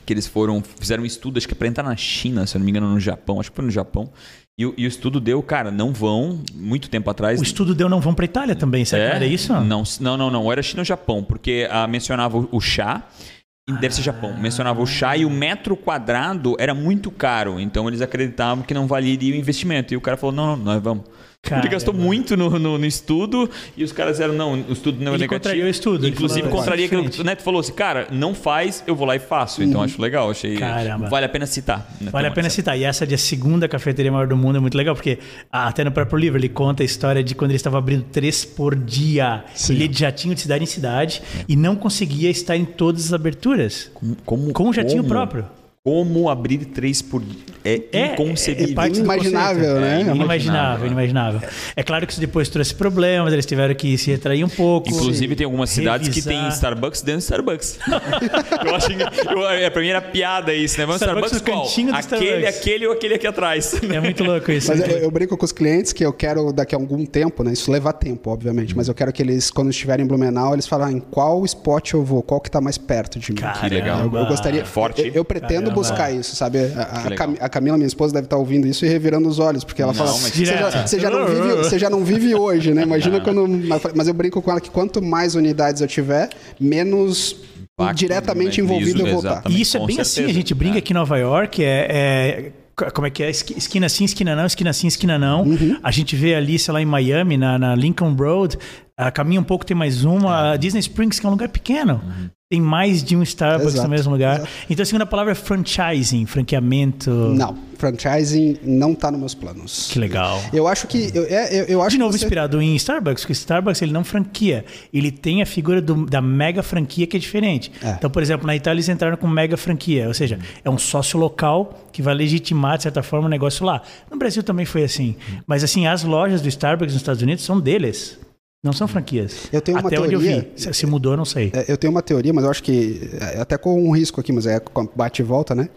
Que eles foram. Fizeram um estudo, acho que para entrar na China, se eu não me engano, no Japão, acho que foi no Japão. E, o- e o estudo deu, cara, não vão, muito tempo atrás. O estudo deu não vão pra Itália também, será que era isso? Não, não, não, não. Era China ou Japão, porque ah, mencionava o- o chá. Deve ser Japão. Mencionava o chá e o metro quadrado era muito caro. Então eles acreditavam que não valeria o investimento. E o cara falou: não, não, nós vamos. Ele gastou Caramba. muito no, no- no estudo e os caras eram, não, o estudo não é Ele negativo. contrariou o estudo, Inclusive, falou, contraria "É aquilo que diferente." o Neto falou assim, cara, não faz, eu vou lá e faço. Então acho legal, achei. Caramba. Vale a pena citar. né, Vale a pena citar. E essa de a segunda cafeteria maior do mundo é muito legal, porque até no próprio livro ele conta a história de quando ele estava abrindo três por dia. Ele já tinha de cidade em cidade e não conseguia estar em todas as aberturas. Como, Com o jatinho como- próprio. Como abrir três por. É, É, inconcebível. é parte do Inimaginável, né? É, inimaginável, Inimaginável. É claro que isso depois trouxe problemas, eles tiveram que se retrair um pouco. Inclusive, tem algumas cidades que tem. Starbucks dentro de Starbucks. eu acho que. Eu, é, pra mim era piada isso, né? Vamos Starbucks Starbucks, qual? cantinho do Aquele, Starbucks. aquele ou aquele aqui atrás. É muito louco isso. Mas muito eu, eu brinco com os clientes que eu quero, daqui a algum tempo, né? Isso leva tempo, obviamente. Mas eu quero que eles, quando estiverem em Blumenau, eles falem em qual spot eu vou, qual que tá mais perto de mim. Caramba. legal. Eu, eu gostaria. Forte. Eu, eu pretendo Caramba. Buscar isso, sabe? A, a. Cam- a Camila, minha esposa, deve estar ouvindo isso e revirando os olhos, porque ela Não, fala. mas- Você já, você já não vive, você já não vive hoje, né? Imagina quando. Mas eu brinco com ela que quanto mais unidades eu tiver, menos diretamente né? envolvido eu Isso, vou estar. exatamente. E isso é bem certeza. assim, a gente brinca É. aqui em Nova York, é, é- como é que é? Esqui- Esquina sim, esquina não, esquina sim, esquina não. Uhum. A gente vê ali, sei lá, em Miami, na, na Lincoln Road, a caminha um pouco tem mais uma. A Disney Springs, que é um lugar pequeno, tem mais de um Starbucks Exato, no mesmo lugar. exato. Então a segunda palavra é franchising, franqueamento. Não, franchising não tá nos meus planos. Que legal. Eu acho que. Eu, é, eu, eu acho De novo, você- inspirado em Starbucks, porque Starbucks ele não franquia. Ele tem a figura do- da mega franquia que é diferente. É. Então, por exemplo, na Itália eles entraram com mega franquia, ou seja, é um sócio local que vai legitimar, de certa forma, o negócio lá. No Brasil também foi assim. Mas, assim, as lojas do Starbucks nos Estados Unidos são deles. Não são franquias. Eu tenho uma Até onde eu teoria- vi. Se, mudou, eu não sei. É, Eu tenho uma teoria, mas eu acho que. é, Até com um risco aqui, mas é bate e volta, né?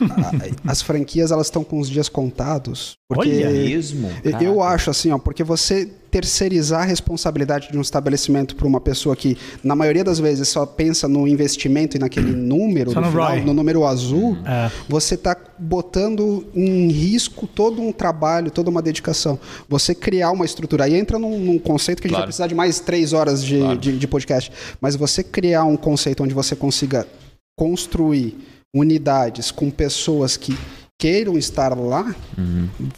A- as franquias elas estão com os dias contados. Porque Olha! Mesmo? eu- eu acho assim, ó, porque você terceirizar a responsabilidade de um estabelecimento para uma pessoa que, na maioria das vezes, só pensa no investimento e naquele número, no, no final, no número azul, É. você está botando em risco todo um trabalho, toda uma dedicação. Você criar uma estrutura. Aí entra num, num conceito que a gente Claro. vai precisar de mais três horas de, Claro. de, de podcast. Mas você criar um conceito onde você consiga construir unidades com pessoas que queiram estar lá,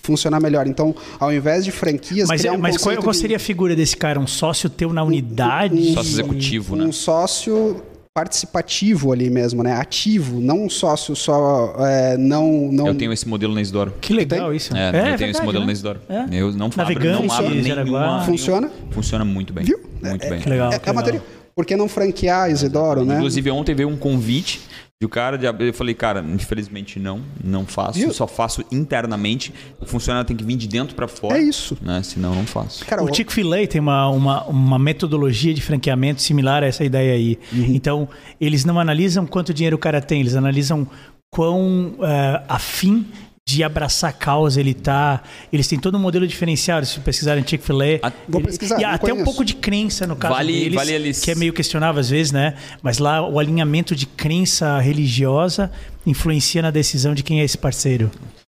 funcionar melhor. Então, ao invés de franquias, Mas, criar um mas qual, qual de- seria a figura desse cara? Um sócio teu na unidade? Sócio executivo, um né? sócio participativo ali mesmo, né? Ativo, não um sócio só é, não não Eu tenho esse modelo na Isidoro. Que legal Tem? isso. É, eu tenho esse verdade, modelo né? na Isidoro. É. Eu não fabro, Navegante, não abro nenhuma... Funciona? Funciona muito bem. Viu? Muito bem. Que legal. é, que é uma legal. teoria. Por que não franquear Isidoro, né? Inclusive, ontem veio um convite de o cara, de, eu falei, cara, infelizmente não, não faço, Viu? só faço internamente. O funcionário tem que vir de dentro pra fora. É isso. Né? Senão, não faço. Cara, O o- Chick-fil-A tem uma, uma, uma metodologia de franqueamento similar a essa ideia aí. Uhum. Então, eles não analisam quanto dinheiro o cara tem, eles analisam quão eh, afim de abraçar a causa ele tá. Eles têm todo um modelo diferenciado, se pesquisarem Chick-fil-A. Vou Ele- pesquisar, E não até um conheço. pouco de crença no caso Vale- deles, vale eles- que é meio questionável às vezes, né? Mas lá o alinhamento de crença religiosa influencia na decisão de quem é esse parceiro.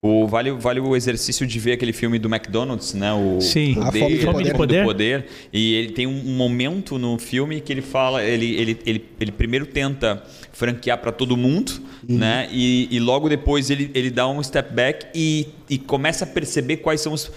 O, vale, vale o exercício de ver aquele filme do McDonald's, né? O Sim. Poder, A Fome do Fome de Fome Poder. do Poder. E ele tem um momento no filme que ele fala, ele, ele, ele, ele primeiro tenta franquear para todo mundo, Uhum. né? E, e logo depois ele, ele dá um step back e, e começa a perceber quais são os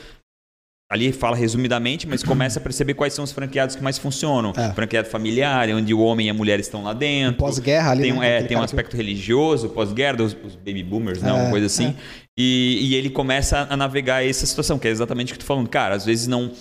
Ali fala resumidamente, mas começa a perceber quais são os franqueados que mais funcionam. É. Franqueado familiar, onde o homem e a mulher estão lá dentro. Pós-guerra ali, Tem, né? um- é, tem um cara que- aspecto religioso, pós-guerra, os, os baby boomers, né? É, Uma coisa assim. é. E, e ele começa a navegar essa situação, que é exatamente o que tu falando. Cara, às vezes não.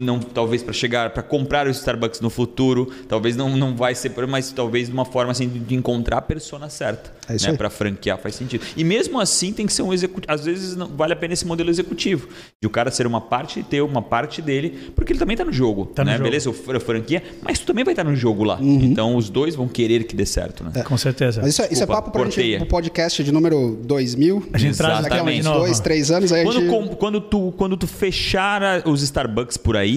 Não, talvez para chegar, para comprar o Starbucks no futuro, talvez não, não vai ser, por- mas talvez de uma forma assim de encontrar a persona certa, É isso né, aí. para franquear faz sentido. E mesmo assim tem que ser um executivo, às vezes não, vale a pena esse modelo executivo, de o cara ser uma parte e ter uma parte dele, porque ele também tá no jogo, Tá no né? jogo. Beleza, o fr- franquia, mas tu também vai estar no jogo lá. Então os dois vão querer que dê certo, né? Com certeza. Mas isso, é- isso é Desculpa, papo pra gente pro podcast de número 2000. A gente traz Daqui a Exatamente. uns dois, três anos, aí a Quando, gente... com- quando, tu, quando tu fechar os Starbucks por aí,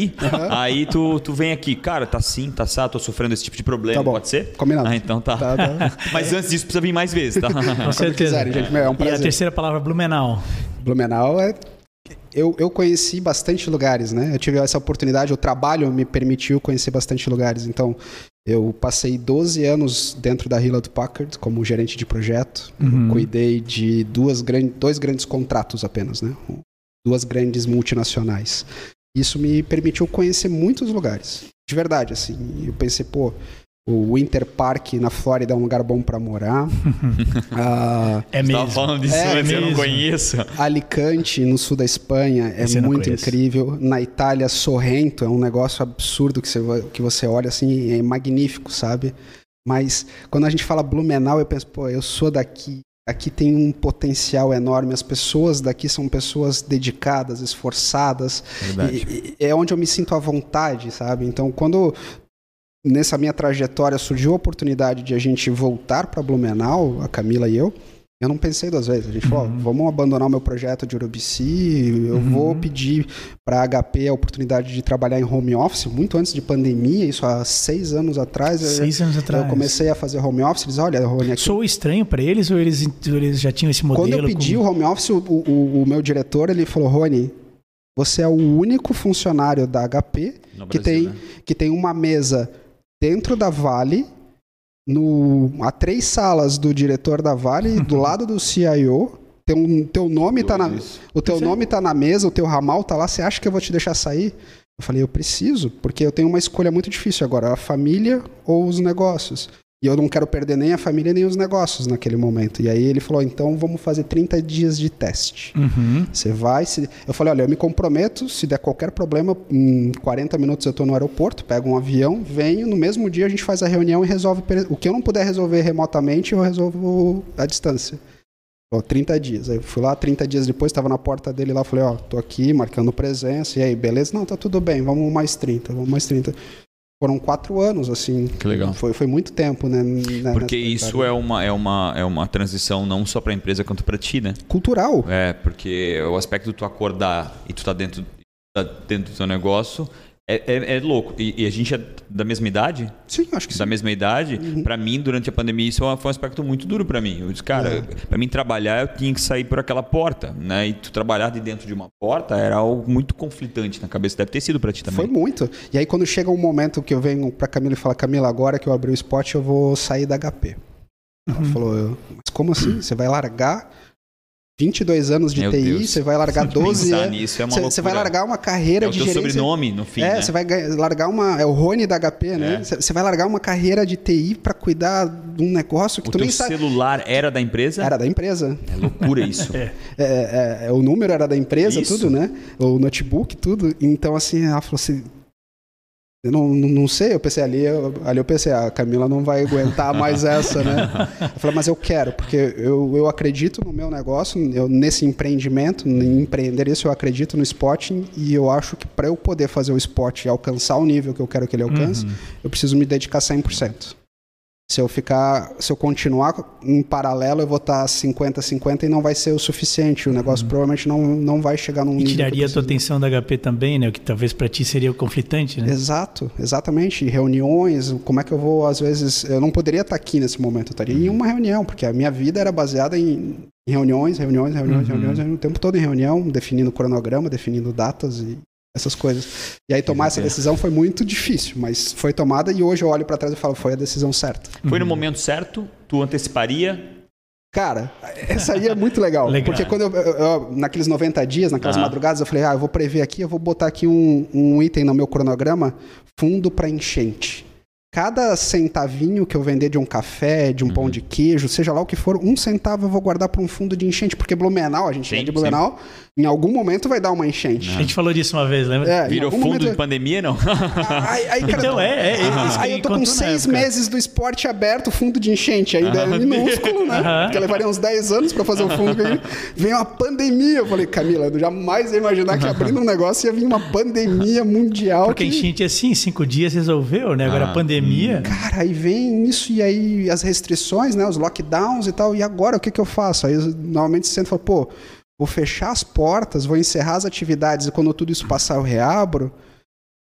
aí tu, tu vem aqui, cara, tá sim, tá sá, tô sofrendo esse tipo de problema, Tá bom. pode ser? Combinado. Ah, então tá. Tá, tá. Mas antes disso precisa vir mais vezes, tá? Com certeza. quiserem, gente, é um e a prazer. terceira palavra, Blumenau. Blumenau é. Eu, eu conheci bastante lugares, né? Eu tive essa oportunidade, o trabalho me permitiu conhecer bastante lugares. Então, eu passei 12 anos dentro da Hewlett Packard como gerente de projeto. Uhum. Cuidei de duas gran- dois grandes contratos apenas, né? Duas grandes multinacionais. Isso me permitiu conhecer muitos lugares. De verdade, assim. Eu pensei, pô, o Winter Park na Flórida é um lugar bom para morar. Ah, É Tava mesmo. falando disso É antes, eu não conheço. Alicante, no sul da Espanha, é Esse muito incrível. Na Itália, Sorrento é um negócio absurdo que você, que você olha assim, é magnífico, sabe? Mas quando a gente fala Blumenau, eu penso, pô, eu sou daqui. Aqui tem um potencial enorme. As pessoas daqui são pessoas dedicadas, esforçadas. E- e é onde eu me sinto à vontade, sabe? Então, quando nessa minha trajetória surgiu a oportunidade de a gente voltar para Blumenau, a Camila e eu, eu não pensei duas vezes. A gente falou, ó, vamos abandonar o meu projeto de Urubici, eu vou pedir para a HP a oportunidade de trabalhar em home office, muito antes de pandemia, isso há seis anos atrás. eu- Seis anos atrás. Eu comecei a fazer home office, eles, olha, Rony, aqui Sou estranho pra eles ou eles, eles já tinham esse modelo? quando eu pedi como- o home office, o, o- o meu diretor ele falou: Rony, você é o único funcionário da HP No que, Brasil, tem, né? que tem uma mesa dentro da Vale, no, a três salas do diretor da Vale, do lado do CIO. Teu, teu nome tá na, o teu nome tá na mesa, o teu ramal tá lá, você acha que eu vou te deixar sair? Eu falei, eu preciso, porque eu tenho uma escolha muito difícil agora, a família ou os negócios. E eu não quero perder nem a família nem os negócios naquele momento. E aí ele falou, então vamos fazer 30 dias de teste. Uhum. Você vai. Se... Eu falei, olha, eu me comprometo, se der qualquer problema, em 40 minutos eu estou no aeroporto, pego um avião, venho, no mesmo dia a gente faz a reunião e resolve. O que eu não puder resolver remotamente, eu resolvo à distância. Ó, 30 dias. Aí eu fui lá, 30 dias depois, estava na porta dele lá, falei, ó, tô aqui marcando presença. E aí, beleza? Não, tá tudo bem, vamos mais 30, vamos mais 30. Foram quatro anos, assim. Que legal. Foi, foi muito tempo, né? né, Porque isso é uma, é, uma, é uma transição não só para a empresa quanto para ti, né? Cultural. É, porque o aspecto de tu acordar e tu tá dentro, tá dentro do teu negócio é, é, é louco. E, e a gente é da mesma idade? Sim, acho que da sim. mesma idade, Pra mim, durante a pandemia, isso foi um aspecto muito duro pra mim. Eu disse, cara, pra mim trabalhar, eu tinha que sair por aquela porta, né? E tu trabalhar de dentro de uma porta era algo muito conflitante na cabeça. Deve ter sido pra ti também. Foi muito. E aí, quando chega um momento que eu venho pra Camila e falo, Camila, agora que eu abri o spot, eu vou sair da HP. Ela Uhum. falou, eu, mas como assim? Você vai largar 22 anos de Meu TI, Deus. você vai largar 12 Pensar anos. nisso é uma você, você vai loucura. largar uma carreira É o de gerência. sobrenome, no fim, É, né? você vai largar uma. É o Rony da HP, né? É. Você vai largar uma carreira de TI pra cuidar de um negócio que O tu nem sabe. celular era da empresa? Era da empresa. É loucura isso. É, é, é, o número era da empresa, Isso. tudo, né? O notebook, tudo. Então, assim, ela falou assim. Eu não, não, sei, eu pensei ali, eu, ali eu pensei, a Camila não vai aguentar mais essa, né? Eu falei, mas eu quero, porque eu, eu acredito no meu negócio, eu, nesse empreendimento, em empreender isso, eu acredito no spotting e eu acho que para eu poder fazer o spot e alcançar o nível que eu quero que ele alcance, eu preciso me dedicar 100%. Se eu ficar, se eu continuar em paralelo, eu vou estar 50-50 e não vai ser o suficiente. O negócio provavelmente não, não vai chegar num E tiraria a tua atenção da HP também, né? O que talvez pra ti seria o conflitante, né? Exato, exatamente. Reuniões, como é que eu vou, às vezes. Eu não poderia estar aqui nesse momento, eu estaria em uma reunião, porque a minha vida era baseada em, reuniões, reuniões, reuniões, reuniões, o tempo todo em reunião, definindo cronograma, definindo datas e essas coisas. E aí tomar essa decisão foi muito difícil, mas foi tomada e hoje eu olho para trás e falo, foi a decisão certa. Foi no momento certo? Tu anteciparia? Cara, essa aí é muito legal. Legal. Porque quando eu, eu- eu- naqueles 90 dias, naquelas madrugadas, eu falei, ah, eu vou prever aqui, eu vou botar aqui um, um item no meu cronograma, fundo para enchente. Cada centavinho que eu vender de um café, de um Uhum. pão de queijo, seja lá o que for, um centavo eu vou guardar para um fundo de enchente, porque Blumenau, a gente Sim, é de Blumenau, em algum momento vai dar uma enchente. A gente falou disso uma vez, lembra? É, Virou fundo momento- de pandemia, não? Aí, aí, cara, Então, é, é, é Aí eu tô com seis meses do esporte aberto, fundo de enchente. Ainda é minúsculo, né? Aham. Porque levaria uns 10 anos pra fazer o fundo. Vem, vem uma pandemia. Eu falei, Camila, eu jamais ia imaginar que abrindo um negócio ia vir uma pandemia mundial. Porque a que... enchente assim, em cinco dias resolveu, né? Agora Ah, a pandemia. Cara, aí vem isso e aí as restrições, né? Os lockdowns e tal. E agora o que, que eu faço? Aí normalmente você senta e fala, pô, vou fechar as portas, vou encerrar as atividades e quando tudo isso passar eu reabro.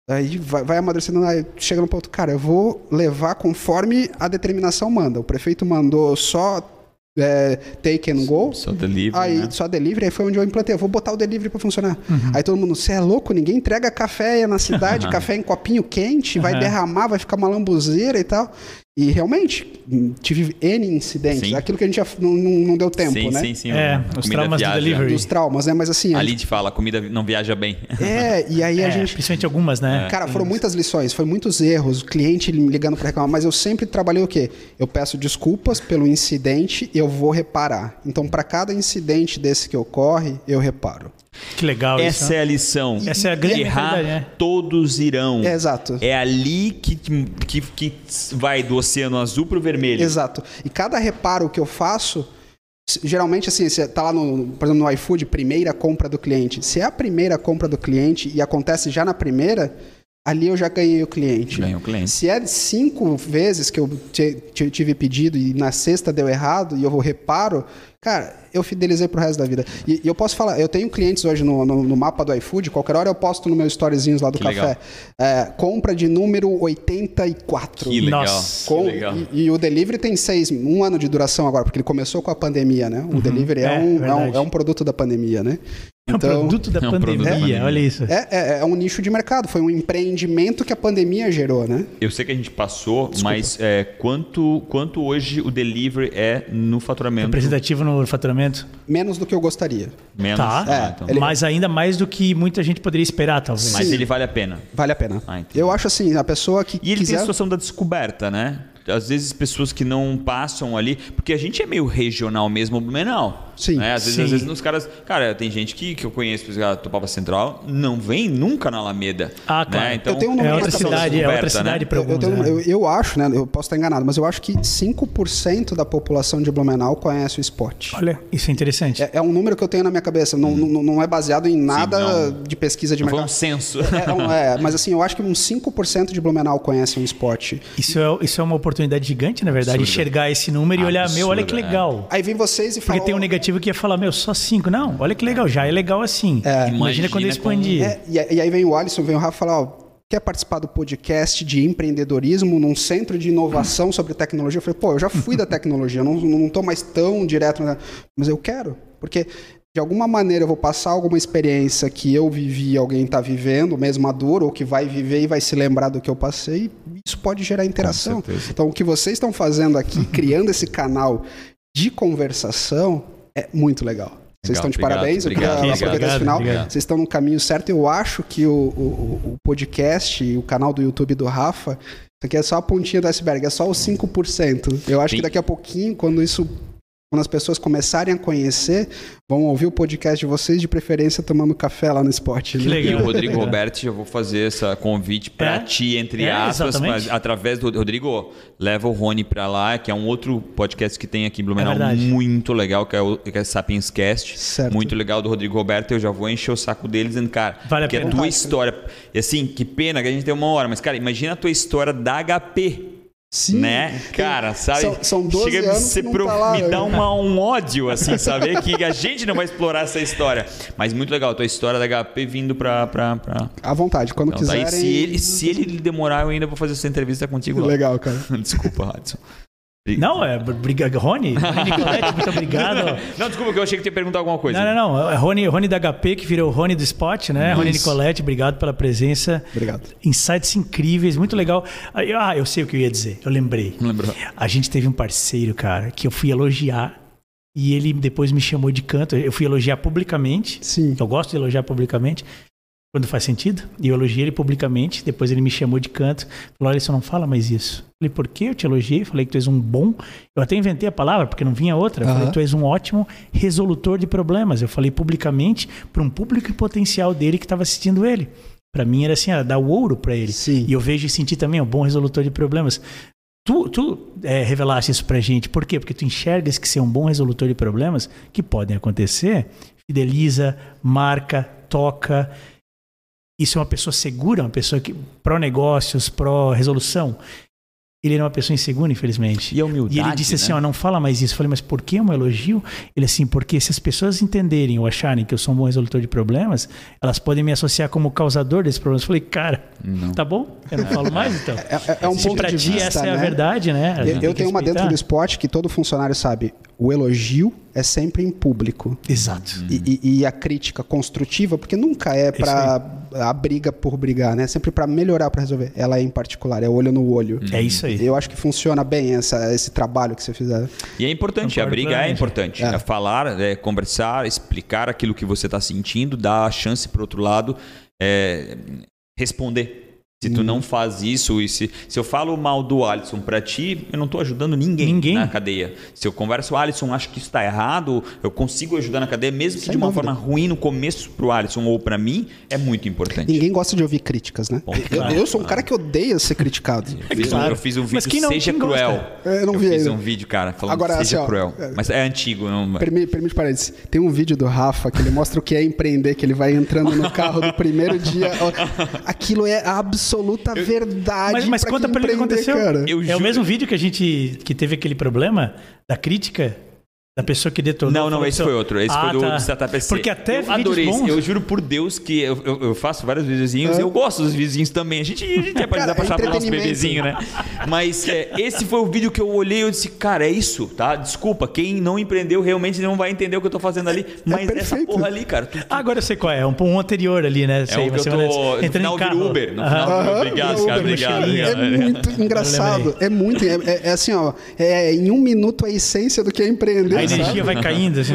Aí vai, vai amadurecendo, aí chega no ponto, cara, eu vou levar conforme a determinação manda. O prefeito mandou só é, take and go. Só delivery, Aí, né? só delivery, aí foi onde eu implantei. Eu vou botar o delivery pra funcionar. Aí todo mundo, você é louco? Ninguém entrega café na cidade, café em copinho quente, vai derramar, vai ficar uma lambuzeira e tal. E realmente, tive N incidentes. Sim. Aquilo que a gente já não, não, não deu tempo, sim, né? sim, sim. É, A os comida traumas do viaja. delivery. Dos traumas, né? Mas assim, a Ali gente- te fala, a comida não viaja bem. é, e aí a É, gente Principalmente algumas, né? Cara, foram muitas lições, foi muitos erros, o cliente me ligando para reclamar, mas eu sempre trabalhei o quê? Eu peço desculpas pelo incidente, eu vou reparar. Então, para cada incidente desse que ocorre, eu reparo. Que legal isso. Essa né? é a lição. Essa é a grande Errar, né? todos irão. É, exato. É ali que, que, que vai do oceano azul pro vermelho. Exato. E cada reparo que eu faço, geralmente assim, você tá lá no, por exemplo, no iFood, primeira compra do cliente. Se é a primeira compra do cliente e acontece já na primeira, ali eu já ganhei o cliente. Ganhou o cliente. Se é cinco vezes que eu tive pedido e na sexta deu errado e eu reparo, cara, eu fidelizei pro resto da vida. E, e eu posso falar, eu tenho clientes hoje no, no- no mapa do iFood, qualquer hora eu posto no meu storyzinhos lá do Que café. É, compra de número 84. Que legal. Nossa. que Com- legal. E, e o delivery tem seis, um ano de duração agora, porque ele começou com a pandemia, né? O delivery é, é, um, é, um, é um produto da pandemia, né? É um produto da É um produto pandemia, da pandemia. olha isso. É, é, é um nicho de mercado, foi um empreendimento que a pandemia gerou, né? Eu sei que a gente passou, mas é, quanto, quanto hoje o delivery é no faturamento? Representativo no faturamento. Menos do que eu gostaria. Menos. Tá. Ah, É, então. ele- Mas ainda mais do que muita gente poderia esperar, talvez. Mas Sim. ele vale a pena. Vale a pena. Ah, eu acho assim, a pessoa que E ele tem quiser... a situação da descoberta, né? Às vezes pessoas que não passam ali, porque a gente é meio regional mesmo, Blumenau. Sim, né? Às vezes, sim. às vezes nos caras. Cara, tem gente que, que eu conheço, por exemplo, Topava Central, não vem nunca na Alameda. Ah, claro. Né? Então, Eu tenho um É número outra na cabeça. cidade, é outra Roberta, né? cidade para Eu, eu, alguns. tenho- né? eu- eu acho, né? Eu posso estar enganado, mas eu acho que 5% da população de Blumenau conhece o Spot. Olha, isso é interessante. É, é um número que eu tenho na minha cabeça. Não, não, não é baseado em nada não. de pesquisa de Foi um mercado. censo. É, um- é, mas assim, eu acho que uns 5% de Blumenau conhecem o Spot. Isso é, isso é uma oportunidade gigante, na verdade, Absurda. enxergar esse número e olhar, meu, olha que Absurda, é. legal. Aí vem vocês e Porque falam. tem um negativo que ia falar, meu, só cinco. Não, olha que legal, já é legal assim. Imagina, Imagina quando eu expandir. É, e, aí vem o Alisson, vem o Rafa falar, ó, quer participar do podcast de empreendedorismo num centro de inovação sobre tecnologia? Eu falei, pô, eu já fui da tecnologia, não, não tô mais tão direto, na... mas eu quero, porque de alguma maneira eu vou passar alguma experiência que eu vivi, alguém está vivendo, mesmo maduro, ou que vai viver e vai se lembrar do que eu passei, e isso pode gerar interação. Então, o que vocês estão fazendo aqui, criando esse canal de conversação, é muito legal. Vocês Legal, estão de obrigado, parabéns, eu obrigado, queria obrigado. aproveitar esse final. Obrigado. Vocês estão no caminho certo. Eu acho que o, o, o podcast, o canal do YouTube do Rafa, isso aqui é só a pontinha do iceberg, é só os 5%. Eu acho Sim. que daqui a pouquinho, quando isso. Quando as pessoas começarem a conhecer, vão ouvir o podcast de vocês, de preferência tomando café lá no esporte. Que né? legal. E o Rodrigo. Roberto, já vou fazer esse convite para É? ti, entre É, aspas, exatamente. mas através do Rodrigo, leva o Rony para lá, que é um outro podcast que tem aqui em Blumenau, É muito legal, que é o que é Sapiens Cast. Certo. Muito legal do Rodrigo Roberto. Eu já vou encher o saco dele dizendo, cara, Vale a que é pena. tua história. E assim, que pena que a gente tem uma hora, mas, cara, imagina a tua história da HP. Sim. Né? Cara, sabe? São- são 12 Chega anos que pro- tá lá, me né? dá uma- um ódio, assim, saber que a gente não vai explorar essa história. Mas muito legal, a tua história da HP vindo pra. pra, pra... À vontade, quando Então, tá aí, quiserem. se, ele, se ele demorar, eu ainda vou fazer essa entrevista contigo lá. Legal, cara. Desculpa, Radson. Não, é obrigado. Rony, Rony muito obrigado. Não, desculpa, que eu achei que tu ia perguntar alguma coisa. Não, não, não. É Rony, Rony da HP, que virou Rony do Spot, né? Rony Isso. Nicoletti, obrigado pela presença. Obrigado. Insights incríveis, muito legal. Ah, eu sei o que eu ia dizer, eu lembrei. Lembrou. A gente teve um parceiro, cara, que eu fui elogiar e ele depois me chamou de canto. Eu fui elogiar publicamente. Sim. Eu gosto de elogiar publicamente, quando faz sentido. E eu elogiei ele publicamente. Depois ele me chamou de canto. Falou: Olha, você não fala mais isso. Falei: Por que eu te elogiei? Falei que tu és um bom. Eu até inventei a palavra, porque não vinha outra. Eu Falei. Tu és um ótimo resolutor de problemas. Eu falei publicamente para um público potencial dele que estava assistindo ele. Para mim era assim: era dar o ouro para ele. Sim. E eu vejo e senti também um bom resolutor de problemas. Tu, tu é, revelaste isso pra gente. Por quê? Porque tu enxergas que ser um bom resolutor de problemas que podem acontecer, fideliza, marca, toca. Isso é uma pessoa segura, uma pessoa que pró-negócios, pró-resolução. Ele era uma pessoa insegura, infelizmente. E a humildade, E ele disse assim, né? ó, não fala mais isso. Eu falei, mas por que um elogio? Ele assim, porque se as pessoas entenderem ou acharem que eu sou um bom resolutor de problemas, elas podem me associar como causador desses problemas. Eu falei, cara, tá bom? Eu não falo mais então. É, é- é um Se ponto pra de ti vista, essa é a né? verdade, né? A Eu, eu tenho uma dentro do esporte que todo funcionário sabe. O elogio é sempre em público. Exato. E, e- e a crítica construtiva, porque nunca é para a briga por brigar, né? Sempre para melhorar, para resolver. Ela é em particular, é olho no olho. É isso aí. Eu acho que funciona bem essa, esse trabalho que você fizer. E é importante, a Concordo briga é importante. É. É falar, é conversar, explicar aquilo que você está sentindo, dar a chance para outro lado é, responder. Se tu não faz isso, e se, se eu falo mal do Alisson pra ti, eu não tô ajudando ninguém, Ninguém. na cadeia. Se eu converso, o Alisson, acho que isso tá errado, eu consigo ajudar na cadeia, mesmo que de uma dúvida. forma ruim no começo pro Alisson ou pra mim, é muito importante. Ninguém gosta de ouvir críticas, né? Bom, eu, claro, eu sou um cara que odeia ser criticado. Eu fiz, um, claro. eu fiz um vídeo não- Seja? Cruel. Eu não vi fiz ainda. um vídeo, cara, falando Agora, Seja assim, ó, Cruel. é- Mas é antigo, não... Permi, permite parênteses. Tem um vídeo do Rafa que ele mostra o que é empreender, que ele vai entrando no carro do primeiro dia. Aquilo é a absoluta verdade. Mas, mas pra conta pra ele o que aconteceu. cara. Eu é o mesmo vídeo que a gente que teve aquele problema da crítica da pessoa que detonou. Não, não, esse foi outro. Esse Ah, foi do, tá. do Startup PC. Porque até eu vídeos adorei bons. Eu juro por Deus que eu, eu, eu faço vários videozinhos e eu gosto dos vizinhos também. A gente, a gente é pra é passar pro nosso bebezinho, né? Mas é, esse foi o vídeo que eu olhei e eu disse, cara, é isso, tá? Desculpa, quem não empreendeu realmente não vai entender o que eu tô fazendo ali. Mas essa perfeito. porra ali, cara, tu, Ah, agora eu sei qual é. Um, um anterior ali, né? é Sei, o que eu você tô. No entrando final em vira. Uber. No final, obrigado, Uber, cara, obrigado. É muito engraçado. É muito. É, é- é assim, ó. É, em um minuto a essência do que é empreender. A energia vai caindo. Assim.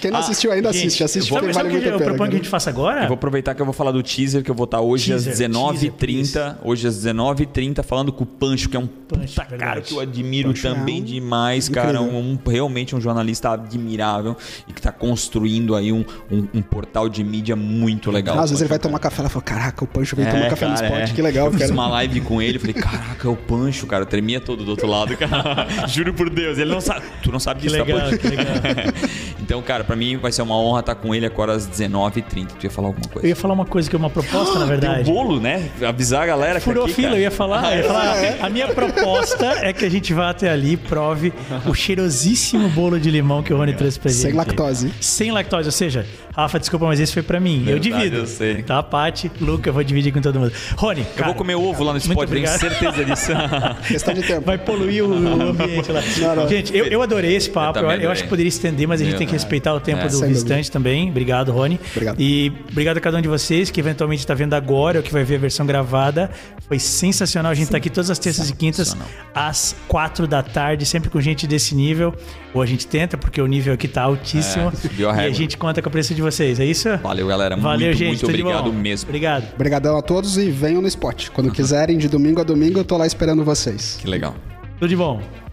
Quem não assistiu ainda, Gente, assiste. Assiste sabe, porque sabe vale o que eu proponho que a gente faça agora? Eu vou aproveitar que eu vou falar do teaser, que eu vou estar hoje Teaser, às 19h30. teaser, Hoje às 19h30, falando com o Pancho, que é um Pancho, puta cara que eu admiro Pancho é também um- demais, cara. Um, realmente um jornalista admirável e que tá construindo aí um, um, um portal de mídia muito legal. Ah, às vezes ele vai tomar café e fala, caraca, o Pancho veio É, tomar café no cara, spot, é. que legal, Eu fiz uma live com ele, falei, caraca, é o Pancho, cara. Eu tremia todo do outro lado, cara. Juro por Deus, ele não sabe. Não sabe Que disso, legal, tá, que legal. então, cara, pra mim vai ser uma honra estar com ele agora às 19h30. Tu ia falar alguma coisa? Eu ia falar uma coisa que é uma proposta, na Tem verdade. um bolo, né? Avisar a galera que Furou aqui, fila, cara- eu ia falar. eu ia falar a minha proposta é que a gente vá até ali e prove o cheirosíssimo bolo de limão que o Rony trouxe pra gente. Sem lactose. Sem lactose, ou seja, Rafa, desculpa, mas esse foi pra mim. eu Verdade, divido. eu sei. Tá, Paty, Luca, eu vou dividir com todo mundo. Rony, Eu cara, vou comer ovo lá no muito spot, tenho obrigado. certeza disso. Questão de tempo. Vai poluir o, ambiente lá. Não, não. Gente, eu, eu adorei esse papo. Eu Eu, eu acho que poderia estender, mas a gente Eu- tem que respeitar o tempo É. do visitante também. Obrigado, Rony. Obrigado. E obrigado a cada um de vocês que eventualmente está vendo agora ou que vai ver a versão gravada. Foi sensacional. A gente está aqui todas as terças e quintas às quatro da tarde, sempre com gente desse nível. Ou a gente tenta, porque o nível aqui tá altíssimo. É, e a gente conta com a presença de vocês. É isso? Valeu, galera. Valeu, muito, gente. muito obrigado mesmo. Obrigado. Obrigadão a todos e venham no spot. Quando quiserem, de domingo a domingo, eu tô lá esperando vocês. Que legal. Tudo de bom.